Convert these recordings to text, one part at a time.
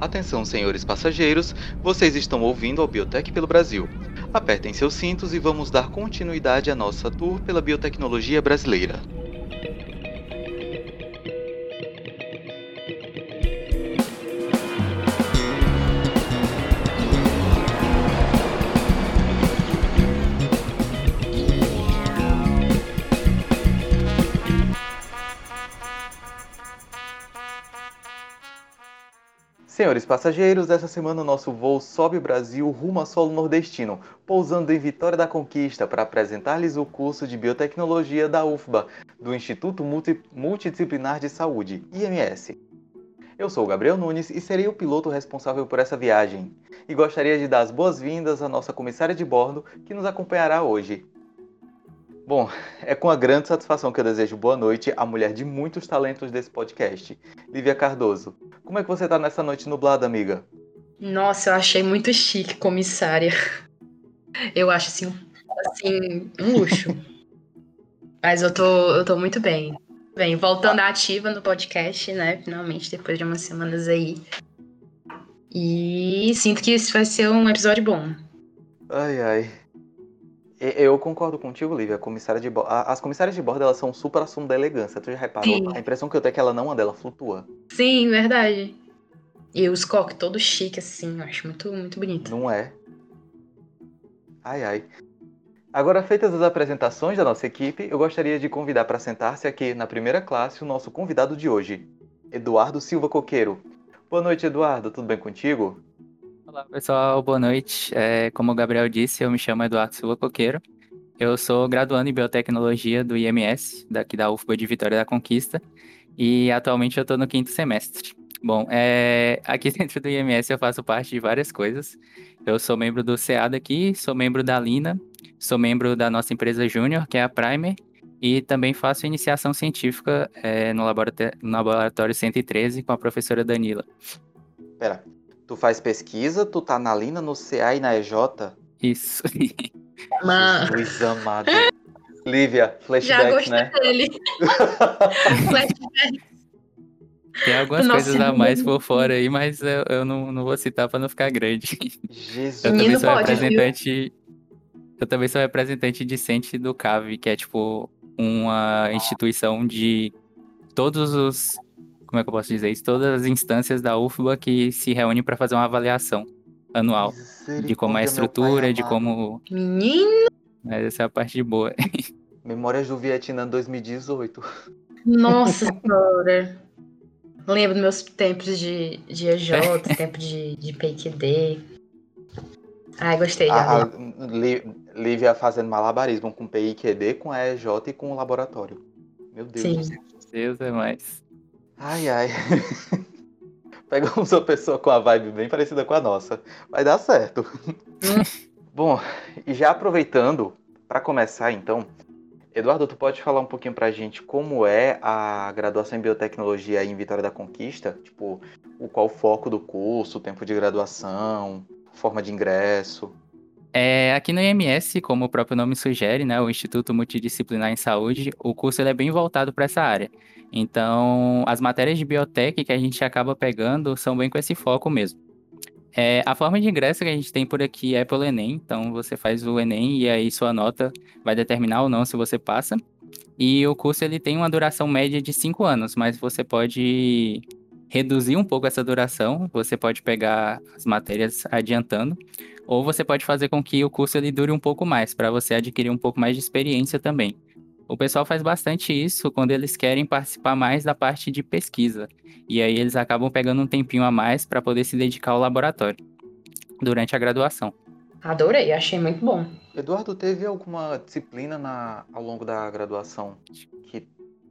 Atenção, senhores passageiros, vocês estão ouvindo ao Biotech pelo Brasil. Apertem seus cintos e vamos dar continuidade à nossa tour pela biotecnologia brasileira. Senhores passageiros, essa semana o nosso voo sobe Brasil rumo a solo nordestino, pousando em Vitória da Conquista para apresentar-lhes o curso de Biotecnologia da UFBA, do Instituto Multi Multidisciplinar de Saúde, IMS. Eu sou o Gabriel Nunes e serei o piloto responsável por essa viagem. E gostaria de dar as boas-vindas à nossa comissária de bordo que nos acompanhará hoje. Bom, é com a grande satisfação que eu desejo boa noite à mulher de muitos talentos desse podcast, Lívia Cardoso. Como é que você tá nessa noite nublada, amiga? Nossa, eu achei muito chique, comissária. Eu acho assim, assim um luxo. Mas eu tô, eu tô muito bem. Bem, voltando à ativa no podcast, né? Finalmente, depois de umas semanas aí. E sinto que esse vai ser um episódio bom. Ai, ai. Eu concordo contigo, Lívia. Comissária de as comissárias de bordo elas são super assunto da elegância. Tu já reparou? Sim. A impressão que eu tenho é que ela não anda, ela flutua. Sim, verdade. E os coques todo chique assim, eu acho muito, muito bonito. Não é? Ai, ai. Agora, feitas as apresentações da nossa equipe, eu gostaria de convidar para sentar-se aqui na primeira classe o nosso convidado de hoje, Eduardo Silva Coqueiro. Boa noite, Eduardo. Tudo bem contigo? Olá, pessoal, boa noite. É, como o Gabriel disse, eu me chamo Eduardo Silva Coqueiro. Eu sou graduando em biotecnologia do IMS, daqui da UFBA de Vitória da Conquista, e atualmente eu estou no quinto semestre. Bom, é, aqui dentro do IMS eu faço parte de várias coisas. Eu sou membro do CA daqui, sou membro da Lina, sou membro da nossa empresa Júnior, que é a Primer, e também faço iniciação científica é, no, laboratório, no laboratório 113 com a professora Danila. Pera, Tu faz pesquisa, tu tá na Lina, no CA e na EJ? Isso. Jesus amado. Lívia, flashback, Já gostei né? dele. flashback. Tem algumas Nossa, coisas a mais por fora aí, mas eu, eu não, não vou citar para não ficar grande. Jesus. Eu também sou pode, representante. Viu? Eu também sou representante discente do CAV, que é tipo uma instituição de todos os como é que eu posso dizer isso? Todas as instâncias da UFBA que se reúnem para fazer uma avaliação anual de como é a estrutura, de como. Menino! Mas essa é a parte boa. Memórias do Vietnã 2018. Nossa senhora! Lembro dos meus tempos de, de EJ, tempo de, de PQD. Ai, gostei. A, a Lívia fazendo malabarismo com PIQD, com a EJ e com o laboratório. Meu Deus. Sim. Deus é mais. Ai, ai. Pegamos uma pessoa com a vibe bem parecida com a nossa. Vai dar certo. Bom, e já aproveitando, para começar então, Eduardo, tu pode falar um pouquinho pra gente como é a graduação em biotecnologia em Vitória da Conquista? Tipo, o qual o foco do curso, o tempo de graduação, forma de ingresso? É, aqui no IMS, como o próprio nome sugere, né, o Instituto Multidisciplinar em Saúde, o curso é bem voltado para essa área. Então, as matérias de biotech que a gente acaba pegando são bem com esse foco mesmo. É, a forma de ingresso que a gente tem por aqui é pelo Enem, então você faz o Enem e aí sua nota vai determinar ou não se você passa. E o curso ele tem uma duração média de 5 anos, mas você pode reduzir um pouco essa duração, você pode pegar as matérias adiantando, ou você pode fazer com que o curso ele dure um pouco mais, para você adquirir um pouco mais de experiência também. O pessoal faz bastante isso quando eles querem participar mais da parte de pesquisa. E aí eles acabam pegando um tempinho a mais para poder se dedicar ao laboratório durante a graduação. Adorei, achei muito bom. Eduardo, teve alguma disciplina na, ao longo da graduação que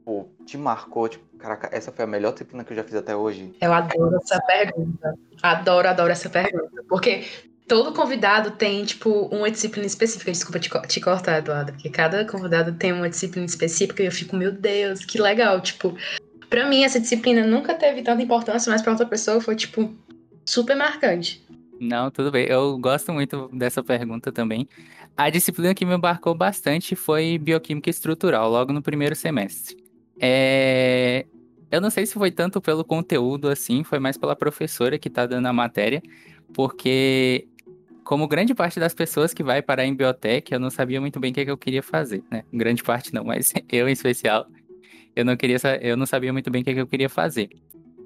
pô, te marcou? Tipo, caraca, essa foi a melhor disciplina que eu já fiz até hoje? Eu adoro essa pergunta. Adoro, adoro essa pergunta. Porque todo convidado tem, tipo, uma disciplina específica. Desculpa te, te cortar, Eduardo, porque cada convidado tem uma disciplina específica e eu fico, meu Deus, que legal. Tipo, pra mim, essa disciplina nunca teve tanta importância, mas pra outra pessoa foi, tipo, super marcante. Não, tudo bem. Eu gosto muito dessa pergunta também. A disciplina que me embarcou bastante foi bioquímica estrutural, logo no primeiro semestre. É... eu não sei se foi tanto pelo conteúdo assim, foi mais pela professora que tá dando a matéria, porque como grande parte das pessoas que vai parar em biotech, eu não sabia muito bem o que, é que eu queria fazer, né? Grande parte não, mas eu em especial, eu não queria, eu não sabia muito bem o que, é que eu queria fazer.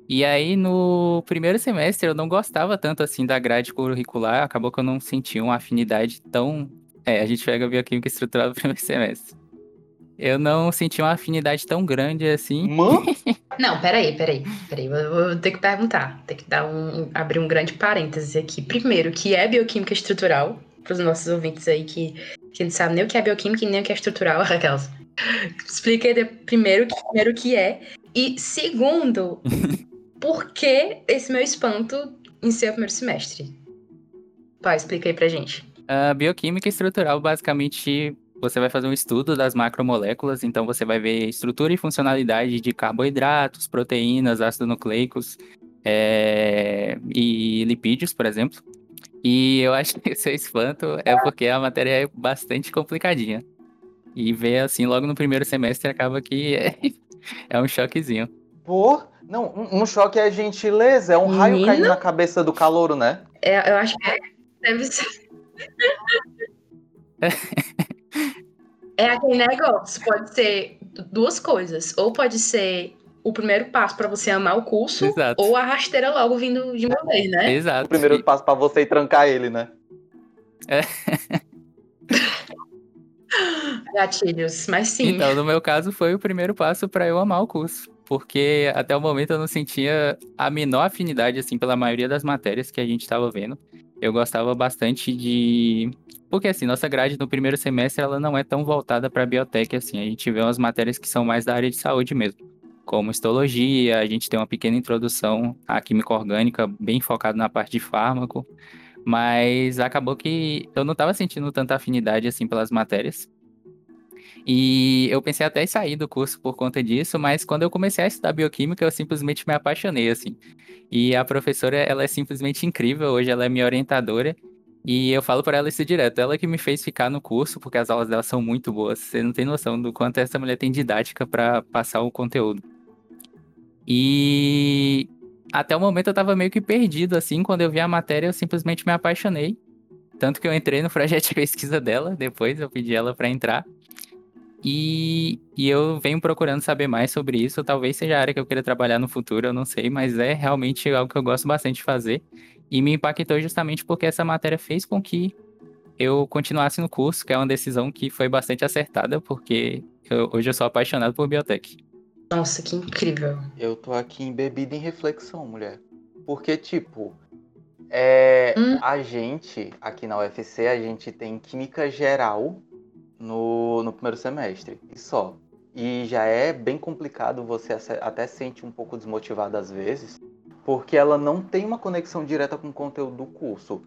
E aí, no primeiro semestre, eu não gostava tanto assim da grade curricular, acabou que eu não sentia uma afinidade tão. É, a gente pega bioquímica estrutural no primeiro semestre. Eu não senti uma afinidade tão grande assim. Mano? Não, peraí, peraí, peraí. Eu vou ter que perguntar. Ter que dar um. abrir um grande parêntese aqui. Primeiro, que é bioquímica estrutural? Para os nossos ouvintes aí que, que não sabem nem o que é bioquímica e nem o que é estrutural, aquelas. Expliquei de, primeiro, primeiro o que é. E segundo, por que esse meu espanto em seu primeiro semestre? Pai, explica aí pra gente. A bioquímica estrutural basicamente você vai fazer um estudo das macromoléculas, então você vai ver estrutura e funcionalidade de carboidratos, proteínas, ácidos nucleicos é, e lipídios, por exemplo. E eu acho que esse espanto é porque a matéria é bastante complicadinha. E ver assim logo no primeiro semestre acaba que é, é um choquezinho. Pô, não, um, um, choque é gentileza, é um Menino? raio caindo na cabeça do calouro, né? É, eu acho que deve ser. É aquele negócio, pode ser duas coisas. Ou pode ser o primeiro passo para você amar o curso, Exato. ou a rasteira logo vindo de uma vez, né? Exato. O primeiro passo para você ir trancar ele, né? É. Gatilhos, mas sim. Então, no meu caso, foi o primeiro passo para eu amar o curso. Porque até o momento eu não sentia a menor afinidade, assim, pela maioria das matérias que a gente estava vendo. Eu gostava bastante de porque assim, nossa grade no primeiro semestre ela não é tão voltada para biotech assim. A gente vê umas matérias que são mais da área de saúde mesmo, como histologia, a gente tem uma pequena introdução à química orgânica, bem focado na parte de fármaco, mas acabou que eu não estava sentindo tanta afinidade assim pelas matérias. E eu pensei até em sair do curso por conta disso, mas quando eu comecei a estudar bioquímica, eu simplesmente me apaixonei, assim. E a professora, ela é simplesmente incrível, hoje ela é minha orientadora, e eu falo para ela isso direto. Ela que me fez ficar no curso, porque as aulas dela são muito boas. Você não tem noção do quanto essa mulher tem didática para passar o conteúdo. E até o momento eu tava meio que perdido, assim. Quando eu vi a matéria, eu simplesmente me apaixonei. Tanto que eu entrei no projeto de pesquisa dela, depois eu pedi ela para entrar. E, e eu venho procurando saber mais sobre isso. Talvez seja a área que eu queira trabalhar no futuro, eu não sei, mas é realmente algo que eu gosto bastante de fazer. E me impactou justamente porque essa matéria fez com que eu continuasse no curso, que é uma decisão que foi bastante acertada, porque eu, hoje eu sou apaixonado por biotech. Nossa, que incrível. Eu tô aqui embebida em reflexão, mulher. Porque, tipo, é, hum. a gente, aqui na UFC, a gente tem química geral no, no primeiro semestre, e só. E já é bem complicado, você até sente um pouco desmotivado às vezes, porque ela não tem uma conexão direta com o conteúdo do curso.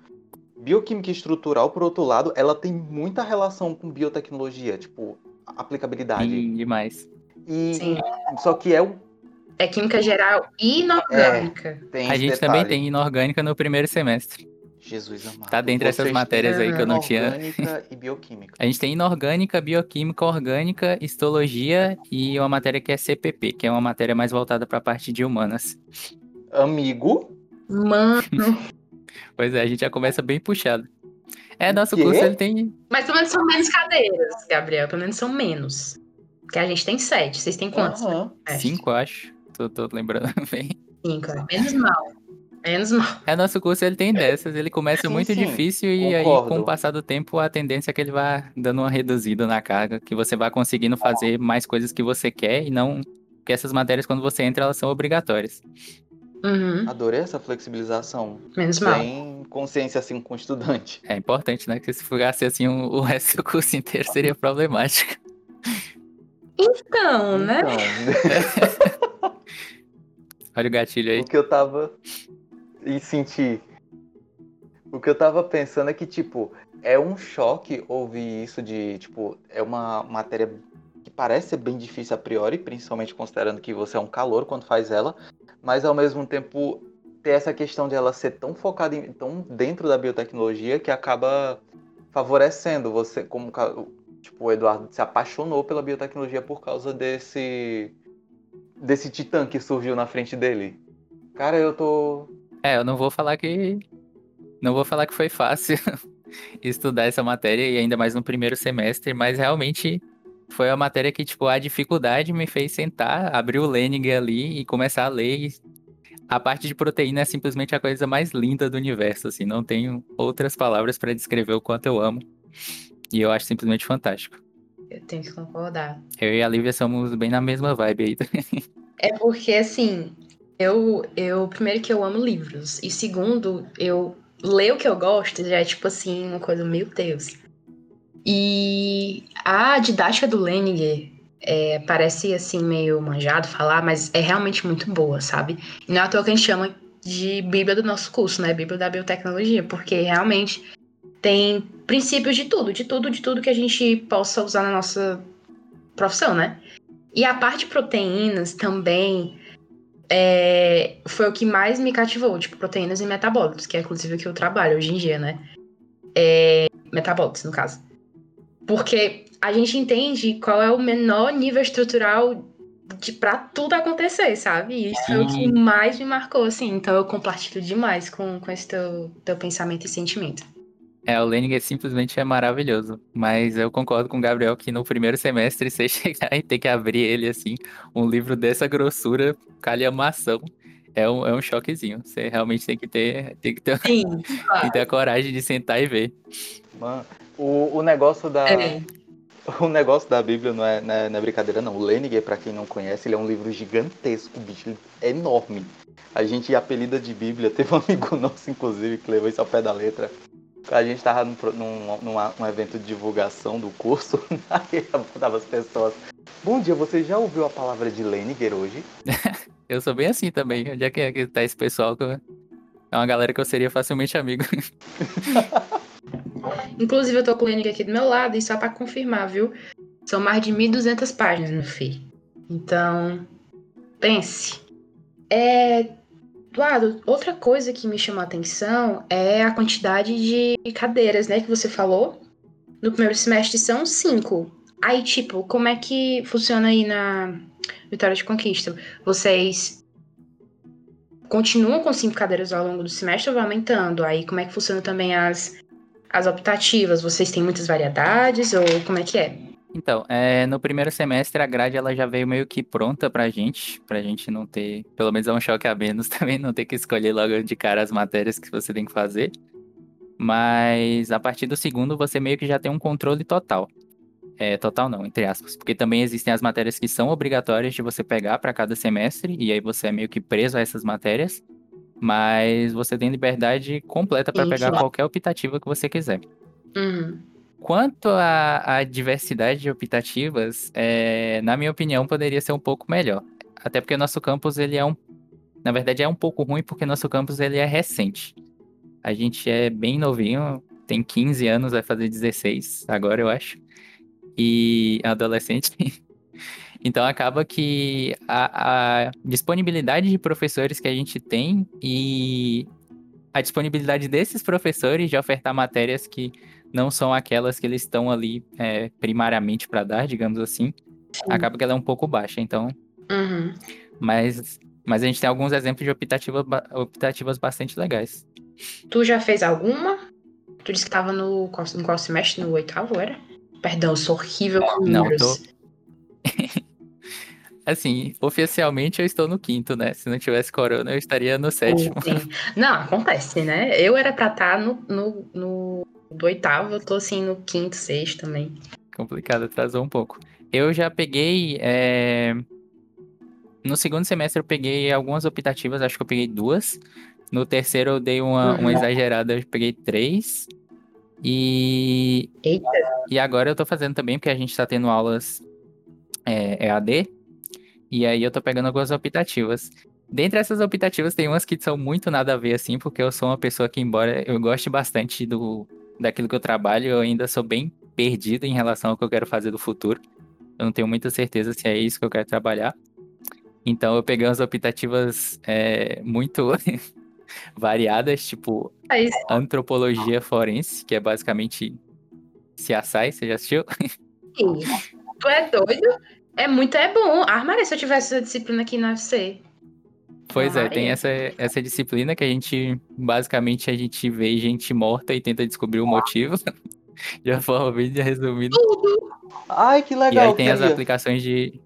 Bioquímica estrutural, por outro lado, ela tem muita relação com biotecnologia, tipo, aplicabilidade. Sim, demais. E Sim. só que é o é química geral inorgânica. É, a gente detalhe. também tem inorgânica no primeiro semestre. Jesus amado. Tá dentre essas matérias aí que eu não tinha. Inorgânica e bioquímica. A gente tem inorgânica, bioquímica, orgânica, histologia e uma matéria que é CPP, que é uma matéria mais voltada para a parte de humanas amigo. Mano. pois é, a gente já começa bem puxado. É, nosso curso ele tem. Mas pelo menos são menos cadeiras, Gabriel. Pelo menos são menos. Porque a gente tem sete. Vocês têm quantos? Uhum. Cinco, acho. Tô, tô lembrando bem. Cinco, é. menos mal. Menos mal. É, nosso curso ele tem dessas. Ele começa sim, muito sim. difícil e Concordo. aí, com o passar do tempo, a tendência é que ele vá dando uma reduzida na carga, que você vá conseguindo fazer mais coisas que você quer e não. Porque essas matérias, quando você entra, elas são obrigatórias. Uhum. Adorei essa flexibilização. Menos mal. Tem consciência assim com o estudante. É importante, né? Que se fosse assim o, o resto do curso inteiro seria problemático. Então, né? Então. Olha o gatilho aí. O que eu tava. E senti. O que eu tava pensando é que, tipo, é um choque ouvir isso de, tipo, é uma matéria que parece ser bem difícil a priori, principalmente considerando que você é um calor quando faz ela, mas ao mesmo tempo ter essa questão de ela ser tão focada em, tão dentro da biotecnologia que acaba favorecendo você como tipo o Eduardo se apaixonou pela biotecnologia por causa desse desse titã que surgiu na frente dele. Cara, eu tô. É, eu não vou falar que. Não vou falar que foi fácil estudar essa matéria, e ainda mais no primeiro semestre, mas realmente foi a matéria que, tipo, a dificuldade me fez sentar, abrir o Lening ali e começar a ler. A parte de proteína é simplesmente a coisa mais linda do universo, assim, não tenho outras palavras para descrever o quanto eu amo. E eu acho simplesmente fantástico. Eu tenho que concordar. Eu e a Lívia somos bem na mesma vibe aí. é porque, assim, eu, eu, primeiro que eu amo livros, e segundo, eu ler o que eu gosto já é tipo assim, uma coisa, meu Deus. E a didática do Leninger é, parece assim meio manjado falar, mas é realmente muito boa, sabe? E não é à toa que a gente chama de Bíblia do nosso curso, né? Bíblia da biotecnologia, porque realmente tem princípios de tudo, de tudo, de tudo que a gente possa usar na nossa profissão, né? E a parte de proteínas também é, foi o que mais me cativou, tipo, proteínas e metabólitos, que é inclusive o que eu trabalho hoje em dia, né? É, metabólitos, no caso. Porque a gente entende qual é o menor nível estrutural de, pra tudo acontecer, sabe? E isso Sim. é o que mais me marcou, assim. Então eu compartilho demais com, com esse teu, teu pensamento e sentimento. É, o Lenin simplesmente é maravilhoso. Mas eu concordo com o Gabriel que no primeiro semestre você chegar e ter que abrir ele assim, um livro dessa grossura, calhamação, é um, é um choquezinho. Você realmente tem que ter, tem que ter, Sim, claro. tem que ter a coragem de sentar e ver. Mano, o, o negócio da. É. O negócio da Bíblia não é, não é, não é brincadeira, não. O Leniger, para quem não conhece, ele é um livro gigantesco, bicho, é enorme. A gente apelida de Bíblia, teve um amigo nosso, inclusive, que levou isso ao pé da letra. A gente tava num, num, num evento de divulgação do curso, aí tava as pessoas. Bom dia, você já ouviu a palavra de Leniger hoje? eu sou bem assim também. Onde é que, é que tá esse pessoal? É uma galera que eu seria facilmente amigo. Inclusive, eu tô com o Leniger aqui do meu lado, e só pra confirmar, viu? São mais de 1.200 páginas, meu filho. Então, pense. É, Outra coisa que me chamou a atenção é a quantidade de cadeiras, né, que você falou. No primeiro semestre são cinco. Aí, tipo, como é que funciona aí na Vitória de Conquista? Vocês continuam com cinco cadeiras ao longo do semestre ou vai aumentando? Aí, como é que funciona também as, as optativas? Vocês têm muitas variedades ou como é que é? Então, é, no primeiro semestre a grade ela já veio meio que pronta pra gente, pra gente não ter, pelo menos é um choque a menos também, não ter que escolher logo de cara as matérias que você tem que fazer. Mas a partir do segundo você meio que já tem um controle total. É, total não, entre aspas, porque também existem as matérias que são obrigatórias de você pegar para cada semestre, e aí você é meio que preso a essas matérias, mas você tem liberdade completa para pegar qualquer optativa que você quiser. Uhum. Quanto à, diversidade de optativas, é, na minha opinião, poderia ser um pouco melhor. Até porque nosso campus, ele é um... Na verdade, é um pouco ruim porque nosso campus, ele é recente. A gente é bem novinho, tem 15 anos, vai fazer 16 agora, eu acho. E adolescente. Então acaba que a, a, disponibilidade de professores que a gente tem e a disponibilidade desses professores de ofertar matérias que não são aquelas que eles estão ali é, primariamente para dar, digamos assim, Sim. acaba que ela é um pouco baixa. Então, uhum. mas, mas a gente tem alguns exemplos de optativa, optativas bastante legais. Tu já fez alguma? Tu disse que estava no, no qual semestre? No oitavo, era? Perdão, eu sou horrível com números. Não, tô... assim, oficialmente eu estou no quinto, né? Se não tivesse corona, eu estaria no sétimo. Sim. Não, acontece, né? Eu era pra estar tá no, no, no do oitavo, eu tô assim no quinto, sexto também. Complicado, atrasou um pouco. Eu já peguei. É... No segundo semestre eu peguei algumas optativas, acho que eu peguei duas. No terceiro eu dei uma, uhum. uma exagerada, eu peguei três. E. Eita. E agora eu tô fazendo também, porque a gente tá tendo aulas é, EAD. E aí eu tô pegando algumas optativas. Dentre essas optativas, tem umas que são muito nada a ver, assim, porque eu sou uma pessoa que, embora eu goste bastante do, daquilo que eu trabalho, eu ainda sou bem perdido em relação ao que eu quero fazer do futuro. Eu não tenho muita certeza se é isso que eu quero trabalhar. Então eu peguei umas optativas é, muito variadas, tipo é antropologia forense, que é basicamente CSI, você já assistiu? Sim. Tu é doido? É muito é bom. Ah, Maria, se eu tivesse essa disciplina aqui na UFC. Pois é, tem essa, essa disciplina que a gente, basicamente, a gente vê gente morta e tenta descobrir o motivo. De uma forma bem resumida. Tudo. Ai, que E legal, aí eu tem as aplicações de.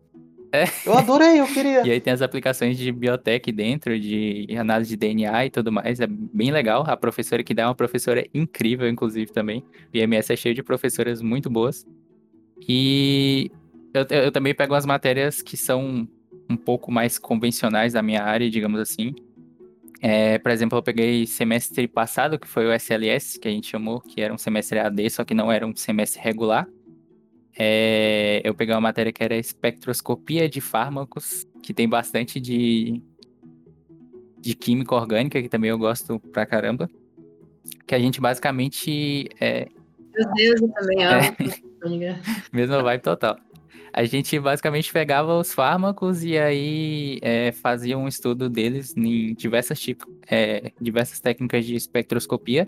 Eu adorei, eu queria. E aí tem as aplicações de biotech dentro, de análise de DNA e tudo mais. É bem legal. A professora que dá é uma professora incrível, inclusive, também. O IMS é cheio de professoras muito boas. E eu, eu eu também pego umas matérias que são um pouco mais convencionais da minha área, digamos assim. É, por exemplo, eu peguei semestre passado, que foi o SLS, que a gente chamou, que era um semestre AD, só que não era um semestre regular. É, eu peguei uma matéria que era espectroscopia de fármacos, que tem bastante de, de química orgânica, que também eu gosto pra caramba. Que a gente basicamente é, Meu Deus, eu também amo. amiga. Mesma vibe total. A gente basicamente pegava os fármacos e aí é, fazia um estudo deles em diversas, tipo, é, diversas técnicas de espectroscopia.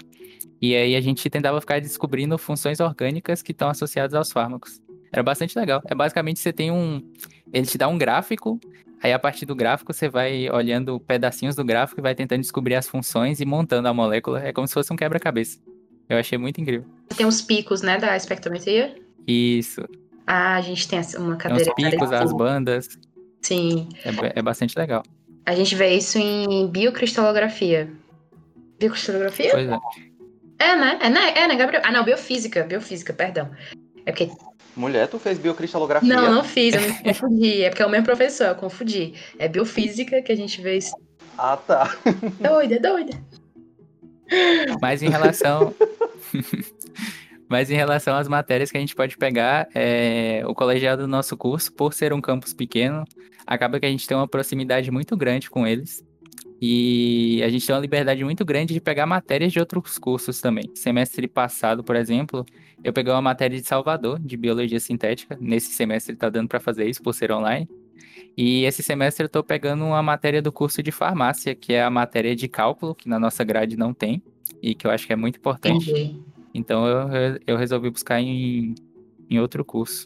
E aí a gente tentava ficar descobrindo funções orgânicas que estão associadas aos fármacos. Era bastante legal. É basicamente você tem um. Ele te dá um gráfico, aí a partir do gráfico você vai olhando pedacinhos do gráfico e vai tentando descobrir as funções e montando a molécula. É como se fosse um quebra-cabeça. Eu achei muito incrível. Tem os picos, né, da espectrometria. Isso. Ah, a gente tem uma Tem os cadeira. picos, as bandas. Sim. É, é bastante legal. A gente vê isso em biocristalografia. Biocristalografia? Pois é. É, né? É, né? É, né, Gabriel? Ah, não, biofísica. Biofísica, perdão. É porque. Mulher, tu fez biocristalografia? Não, não fiz, eu me confundi. É porque é o mesmo professor, eu confundi. É biofísica que a gente vê isso. Ah, tá. Doida, doida. Mas em relação. Mas em relação às matérias que a gente pode pegar, é, o colegiado do nosso curso, por ser um campus pequeno, acaba que a gente tem uma proximidade muito grande com eles. E a gente tem uma liberdade muito grande de pegar matérias de outros cursos também. Semestre passado, por exemplo, eu peguei uma matéria de Salvador, de Biologia Sintética. Nesse semestre está dando para fazer isso, por ser online. E esse semestre eu estou pegando uma matéria do curso de farmácia, que é a matéria de cálculo, que na nossa grade não tem, e que eu acho que é muito importante. Entendi. Então eu, eu- resolvi buscar em, em outro curso.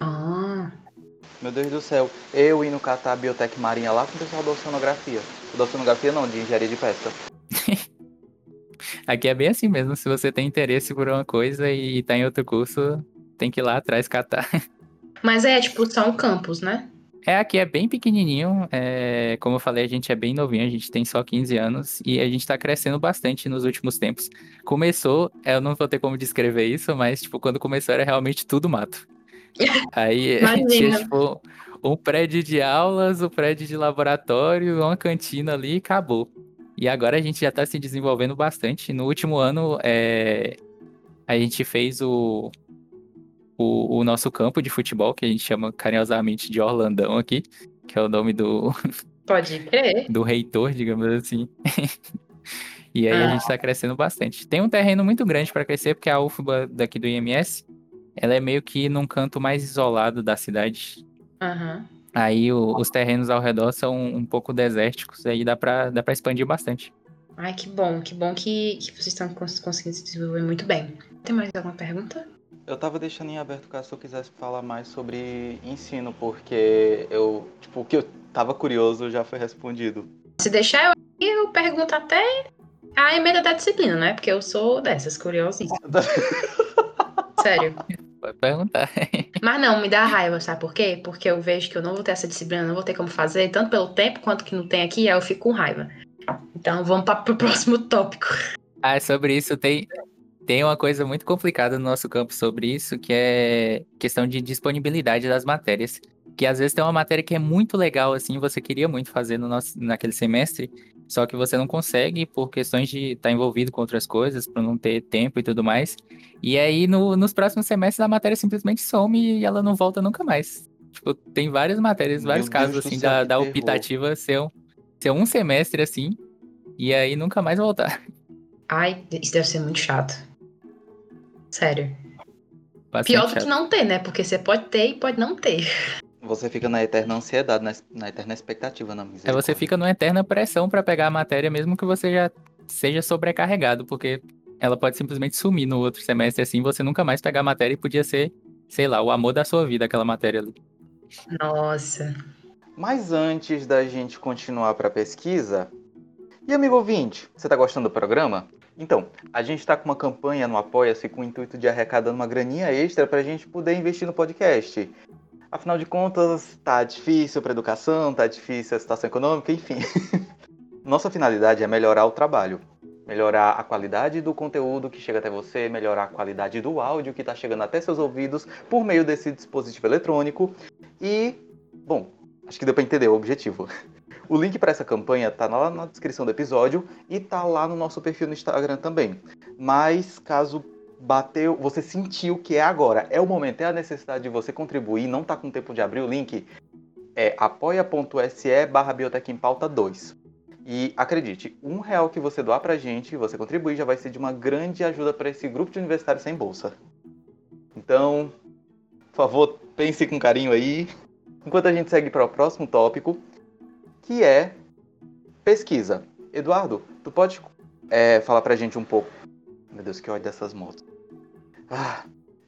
Ah, Meu Deus do céu. Eu indo catar a biotec marinha lá com o pessoal da oceanografia. Da oceanografia não, de engenharia de pesca. Aqui é bem assim mesmo, se você tem interesse por uma coisa e tá em outro curso, tem que ir lá atrás catar. mas é tipo só um campus, né? É, aqui é bem pequenininho, é, como eu falei, a gente é bem novinho, a gente tem só 15 anos e a gente tá crescendo bastante nos últimos tempos. Começou, eu não vou ter como descrever isso, mas tipo, quando começou era realmente tudo mato. Aí tinha tipo um prédio de aulas, um prédio de laboratório, uma cantina ali e acabou. E agora a gente já tá se desenvolvendo bastante. No último ano, é, a gente fez o, o, o nosso campo de futebol, que a gente chama carinhosamente de Orlandão aqui, que é o nome do, Pode crer. do reitor, digamos assim. e aí a Ah. gente tá crescendo bastante. Tem um terreno muito grande para crescer, porque a UFBA daqui do IMS, ela é meio que num canto mais isolado da cidade. Aham. Aí o- os terrenos ao redor são um pouco desérticos, aí dá pra, dá pra expandir bastante. Ai, que bom, que bom que, que vocês estão cons- conseguindo se desenvolver muito bem. Tem mais alguma pergunta? Eu tava deixando em aberto caso eu quisesse falar mais sobre ensino, porque eu, tipo, o que eu tava curioso já foi respondido. Se deixar, eu, eu pergunto até a emenda da disciplina, né? Porque eu sou dessas, curiosíssima. Sério. Pode perguntar. Mas não, me dá raiva, sabe por quê? Porque eu vejo que eu não vou ter essa disciplina, não vou ter como fazer, tanto pelo tempo quanto que não tem aqui, aí eu fico com raiva. Então vamos para pro próximo tópico. Ah, sobre isso tem, tem uma coisa muito complicada no nosso campo sobre isso, que é questão de disponibilidade das matérias. Que às vezes tem uma matéria que é muito legal, assim, você queria muito fazer no nosso, naquele semestre, só que você não consegue por questões de estar envolvido com outras coisas, por não ter tempo e tudo mais. E aí, no- nos próximos semestres, a matéria simplesmente some e ela não volta nunca mais. Tipo, tem várias matérias, Meu vários Deus casos, assim, da, da optativa ser um, ser um semestre, assim, e aí nunca mais voltar. Ai, isso deve ser muito chato. Sério. Bastante Pior do chato. que não ter, né? Porque você pode ter e pode não ter. Você fica na eterna ansiedade, na, na eterna expectativa, na É, misericórdia. você fica numa eterna pressão pra pegar a matéria, mesmo que você já seja sobrecarregado, porque ela pode simplesmente sumir no outro semestre assim, você nunca mais pegar a matéria e podia ser, sei lá, o amor da sua vida, aquela matéria ali. Nossa. Mas antes da gente continuar para a pesquisa, e amigo ouvinte, você está gostando do programa? Então, a gente está com uma campanha no Apoia-se com o intuito de arrecadar uma graninha extra para a gente poder investir no podcast. Afinal de contas, tá difícil para educação, tá difícil a situação econômica, enfim. Nossa finalidade é melhorar o trabalho, melhorar a qualidade do conteúdo que chega até você, melhorar a qualidade do áudio que está chegando até seus ouvidos por meio desse dispositivo eletrônico e, bom, acho que deu para entender o objetivo. O link para essa campanha tá lá na descrição do episódio e tá lá no nosso perfil no Instagram também. Mas caso bateu, você sentiu que é agora, é o momento, é a necessidade de você contribuir, não tá com tempo de abrir o link, é apoia.se barra Biotech em Pauta 2. E acredite, um real que você doar pra gente, você contribuir, já vai ser de uma grande ajuda para esse grupo de universitários sem bolsa. Então, por favor, pense com carinho aí. Enquanto a gente segue para o próximo tópico, que é pesquisa. Eduardo, tu pode é, falar pra gente um pouco. Meu Deus, que ódio dessas motos. Ah.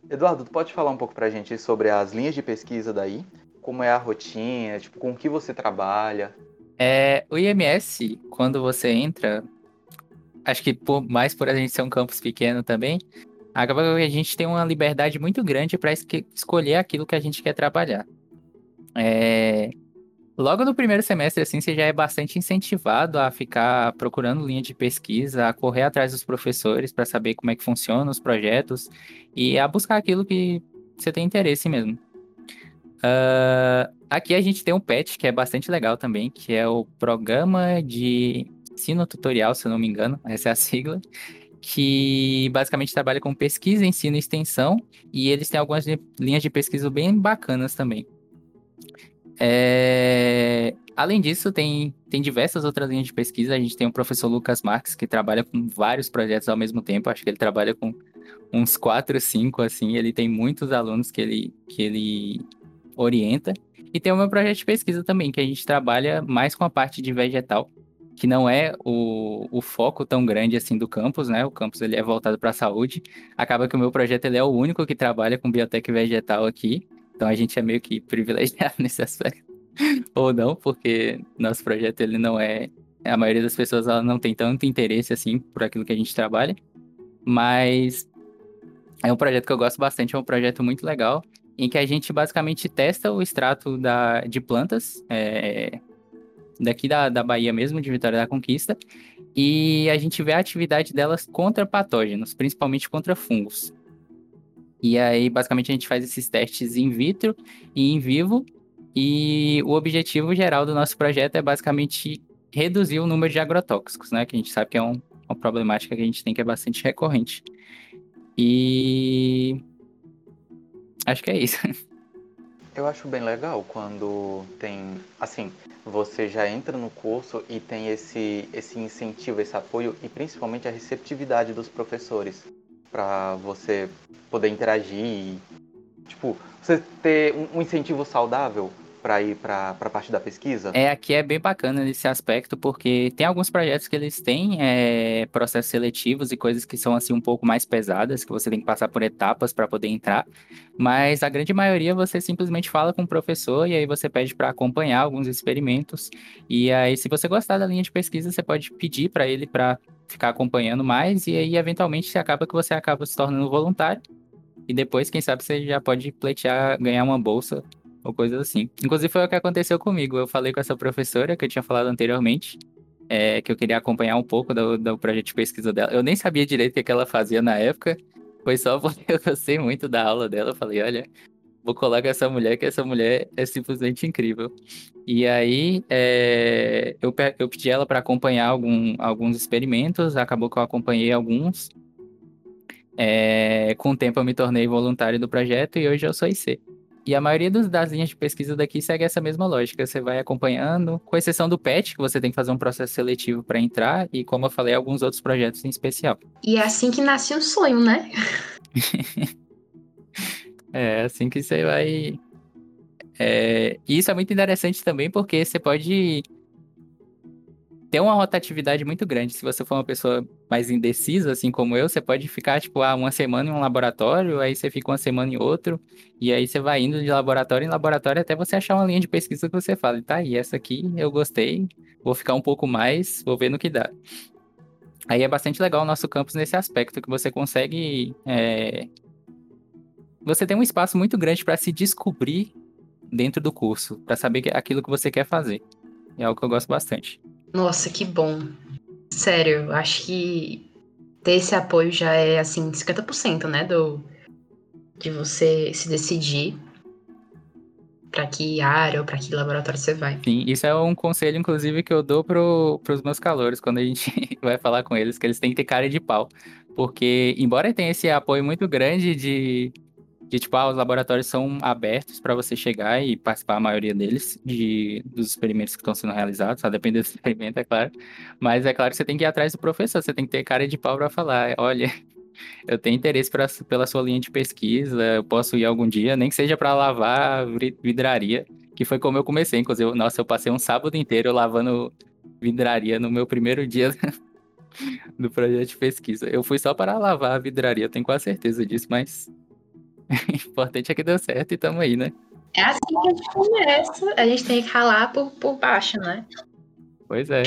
Eduardo, tu pode falar um pouco pra gente sobre as linhas de pesquisa daí? Como é a rotina, tipo, com o que você trabalha? É, o IMS, quando você entra, acho que por, mais por a gente ser um campus pequeno também, acaba que a gente tem uma liberdade muito grande para escolher aquilo que a gente quer trabalhar. É, Logo no primeiro semestre, assim, você já é bastante incentivado a ficar procurando linha de pesquisa, a correr atrás dos professores para saber como é que funcionam os projetos e a buscar aquilo que você tem interesse mesmo. Uh, aqui a gente tem um PET que é bastante legal também, que é o Programa de Ensino Tutorial, se eu não me engano, essa é a sigla, que basicamente trabalha com pesquisa, ensino e extensão, e eles têm algumas linhas de pesquisa bem bacanas também. É... Além disso, tem, tem diversas outras linhas de pesquisa. A gente tem o professor Lucas Marques, que trabalha com vários projetos ao mesmo tempo. Acho que ele trabalha com uns quatro, cinco, assim. Ele tem muitos alunos que ele, que ele orienta. E tem o meu projeto de pesquisa também, que a gente trabalha mais com a parte de vegetal, que não é o, o foco tão grande assim do campus, né? O campus ele é voltado para a saúde. Acaba que o meu projeto ele é o único que trabalha com biotec vegetal aqui. Então a gente é meio que privilegiado nesse aspecto. Ou não, porque nosso projeto ele não é. A maioria das pessoas ela não tem tanto interesse assim por aquilo que a gente trabalha. Mas é um projeto que eu gosto bastante, é um projeto muito legal, em que a gente basicamente testa o extrato da, de plantas, é, daqui da, da Bahia mesmo, de Vitória da Conquista, e a gente vê a atividade delas contra patógenos, principalmente contra fungos. E aí, basicamente, a gente faz esses testes in vitro e em vivo. E o objetivo geral do nosso projeto é basicamente reduzir o número de agrotóxicos, né? Que a gente sabe que é um, uma problemática que a gente tem que é bastante recorrente. E acho que é isso. Eu acho bem legal quando tem, assim, você já entra no curso e tem esse, esse incentivo, esse apoio e principalmente a receptividade dos professores para você poder interagir e, tipo, você ter um, incentivo saudável para ir para a parte da pesquisa? É, aqui é bem bacana nesse aspecto, porque tem alguns projetos que eles têm é, processos seletivos e coisas que são assim um pouco mais pesadas, que você tem que passar por etapas para poder entrar, mas a grande maioria você simplesmente fala com o professor e aí você pede para acompanhar alguns experimentos, e aí se você gostar da linha de pesquisa, você pode pedir para ele para ficar acompanhando mais, e aí eventualmente acaba que você acaba se tornando voluntário. E depois, quem sabe, você já pode pleitear, ganhar uma bolsa ou coisas assim. Inclusive foi o que aconteceu comigo. Eu falei com essa professora que eu tinha falado anteriormente, é, que eu queria acompanhar um pouco do, do projeto de pesquisa dela. Eu nem sabia direito o que ela fazia na época. Foi só porque eu gostei muito da aula dela. Eu falei, olha, vou colar com essa mulher, que essa mulher é simplesmente incrível. E aí, é, eu, eu pedi ela para acompanhar algum, alguns experimentos, acabou que eu acompanhei alguns. É, com o tempo eu me tornei voluntário do projeto e hoje eu sou IC. E a maioria dos, das linhas de pesquisa daqui segue essa mesma lógica. Você vai acompanhando, com exceção do PET, que você tem que fazer um processo seletivo para entrar, e como eu falei, alguns outros projetos em especial. E é assim que nasce um sonho, né? é assim que você vai. É... E isso é muito interessante também, porque você pode tem uma rotatividade muito grande. Se você for uma pessoa mais indecisa, assim como eu, você pode ficar, tipo, ah, uma semana em um laboratório, aí você fica uma semana em outro, e aí você vai indo de laboratório em laboratório até você achar uma linha de pesquisa que você fala, tá aí, essa aqui eu gostei, vou ficar um pouco mais, vou ver no que dá. Aí é bastante legal o nosso campus nesse aspecto, que você consegue. É... Você tem um espaço muito grande para se descobrir dentro do curso, para saber aquilo que você quer fazer. É algo que eu gosto bastante. Nossa, que bom. Sério, acho que ter esse apoio já é assim 50%, né, do de você se decidir para que área ou para que laboratório você vai. Sim, isso é um conselho, inclusive, que eu dou pro, pros meus calores quando a gente vai falar com eles, que eles têm que ter cara de pau. Porque, embora tenha esse apoio muito grande de, de tipo, ah, os laboratórios são abertos para você chegar e participar, a maioria deles, de, dos experimentos que estão sendo realizados, só depende do experimento, é claro. Mas é claro que você tem que ir atrás do professor, você tem que ter cara de pau para falar, olha, eu tenho interesse pra, pela sua linha de pesquisa, eu posso ir algum dia, nem que seja para lavar vidraria, que foi como eu comecei, inclusive, nossa, eu passei um sábado inteiro lavando vidraria no meu primeiro dia do projeto de pesquisa. Eu fui só para lavar a vidraria, tenho quase certeza disso, mas o importante é que deu certo e tamo aí, né? É assim que a gente começa. A gente tem que ralar por, por baixo, né? Pois é.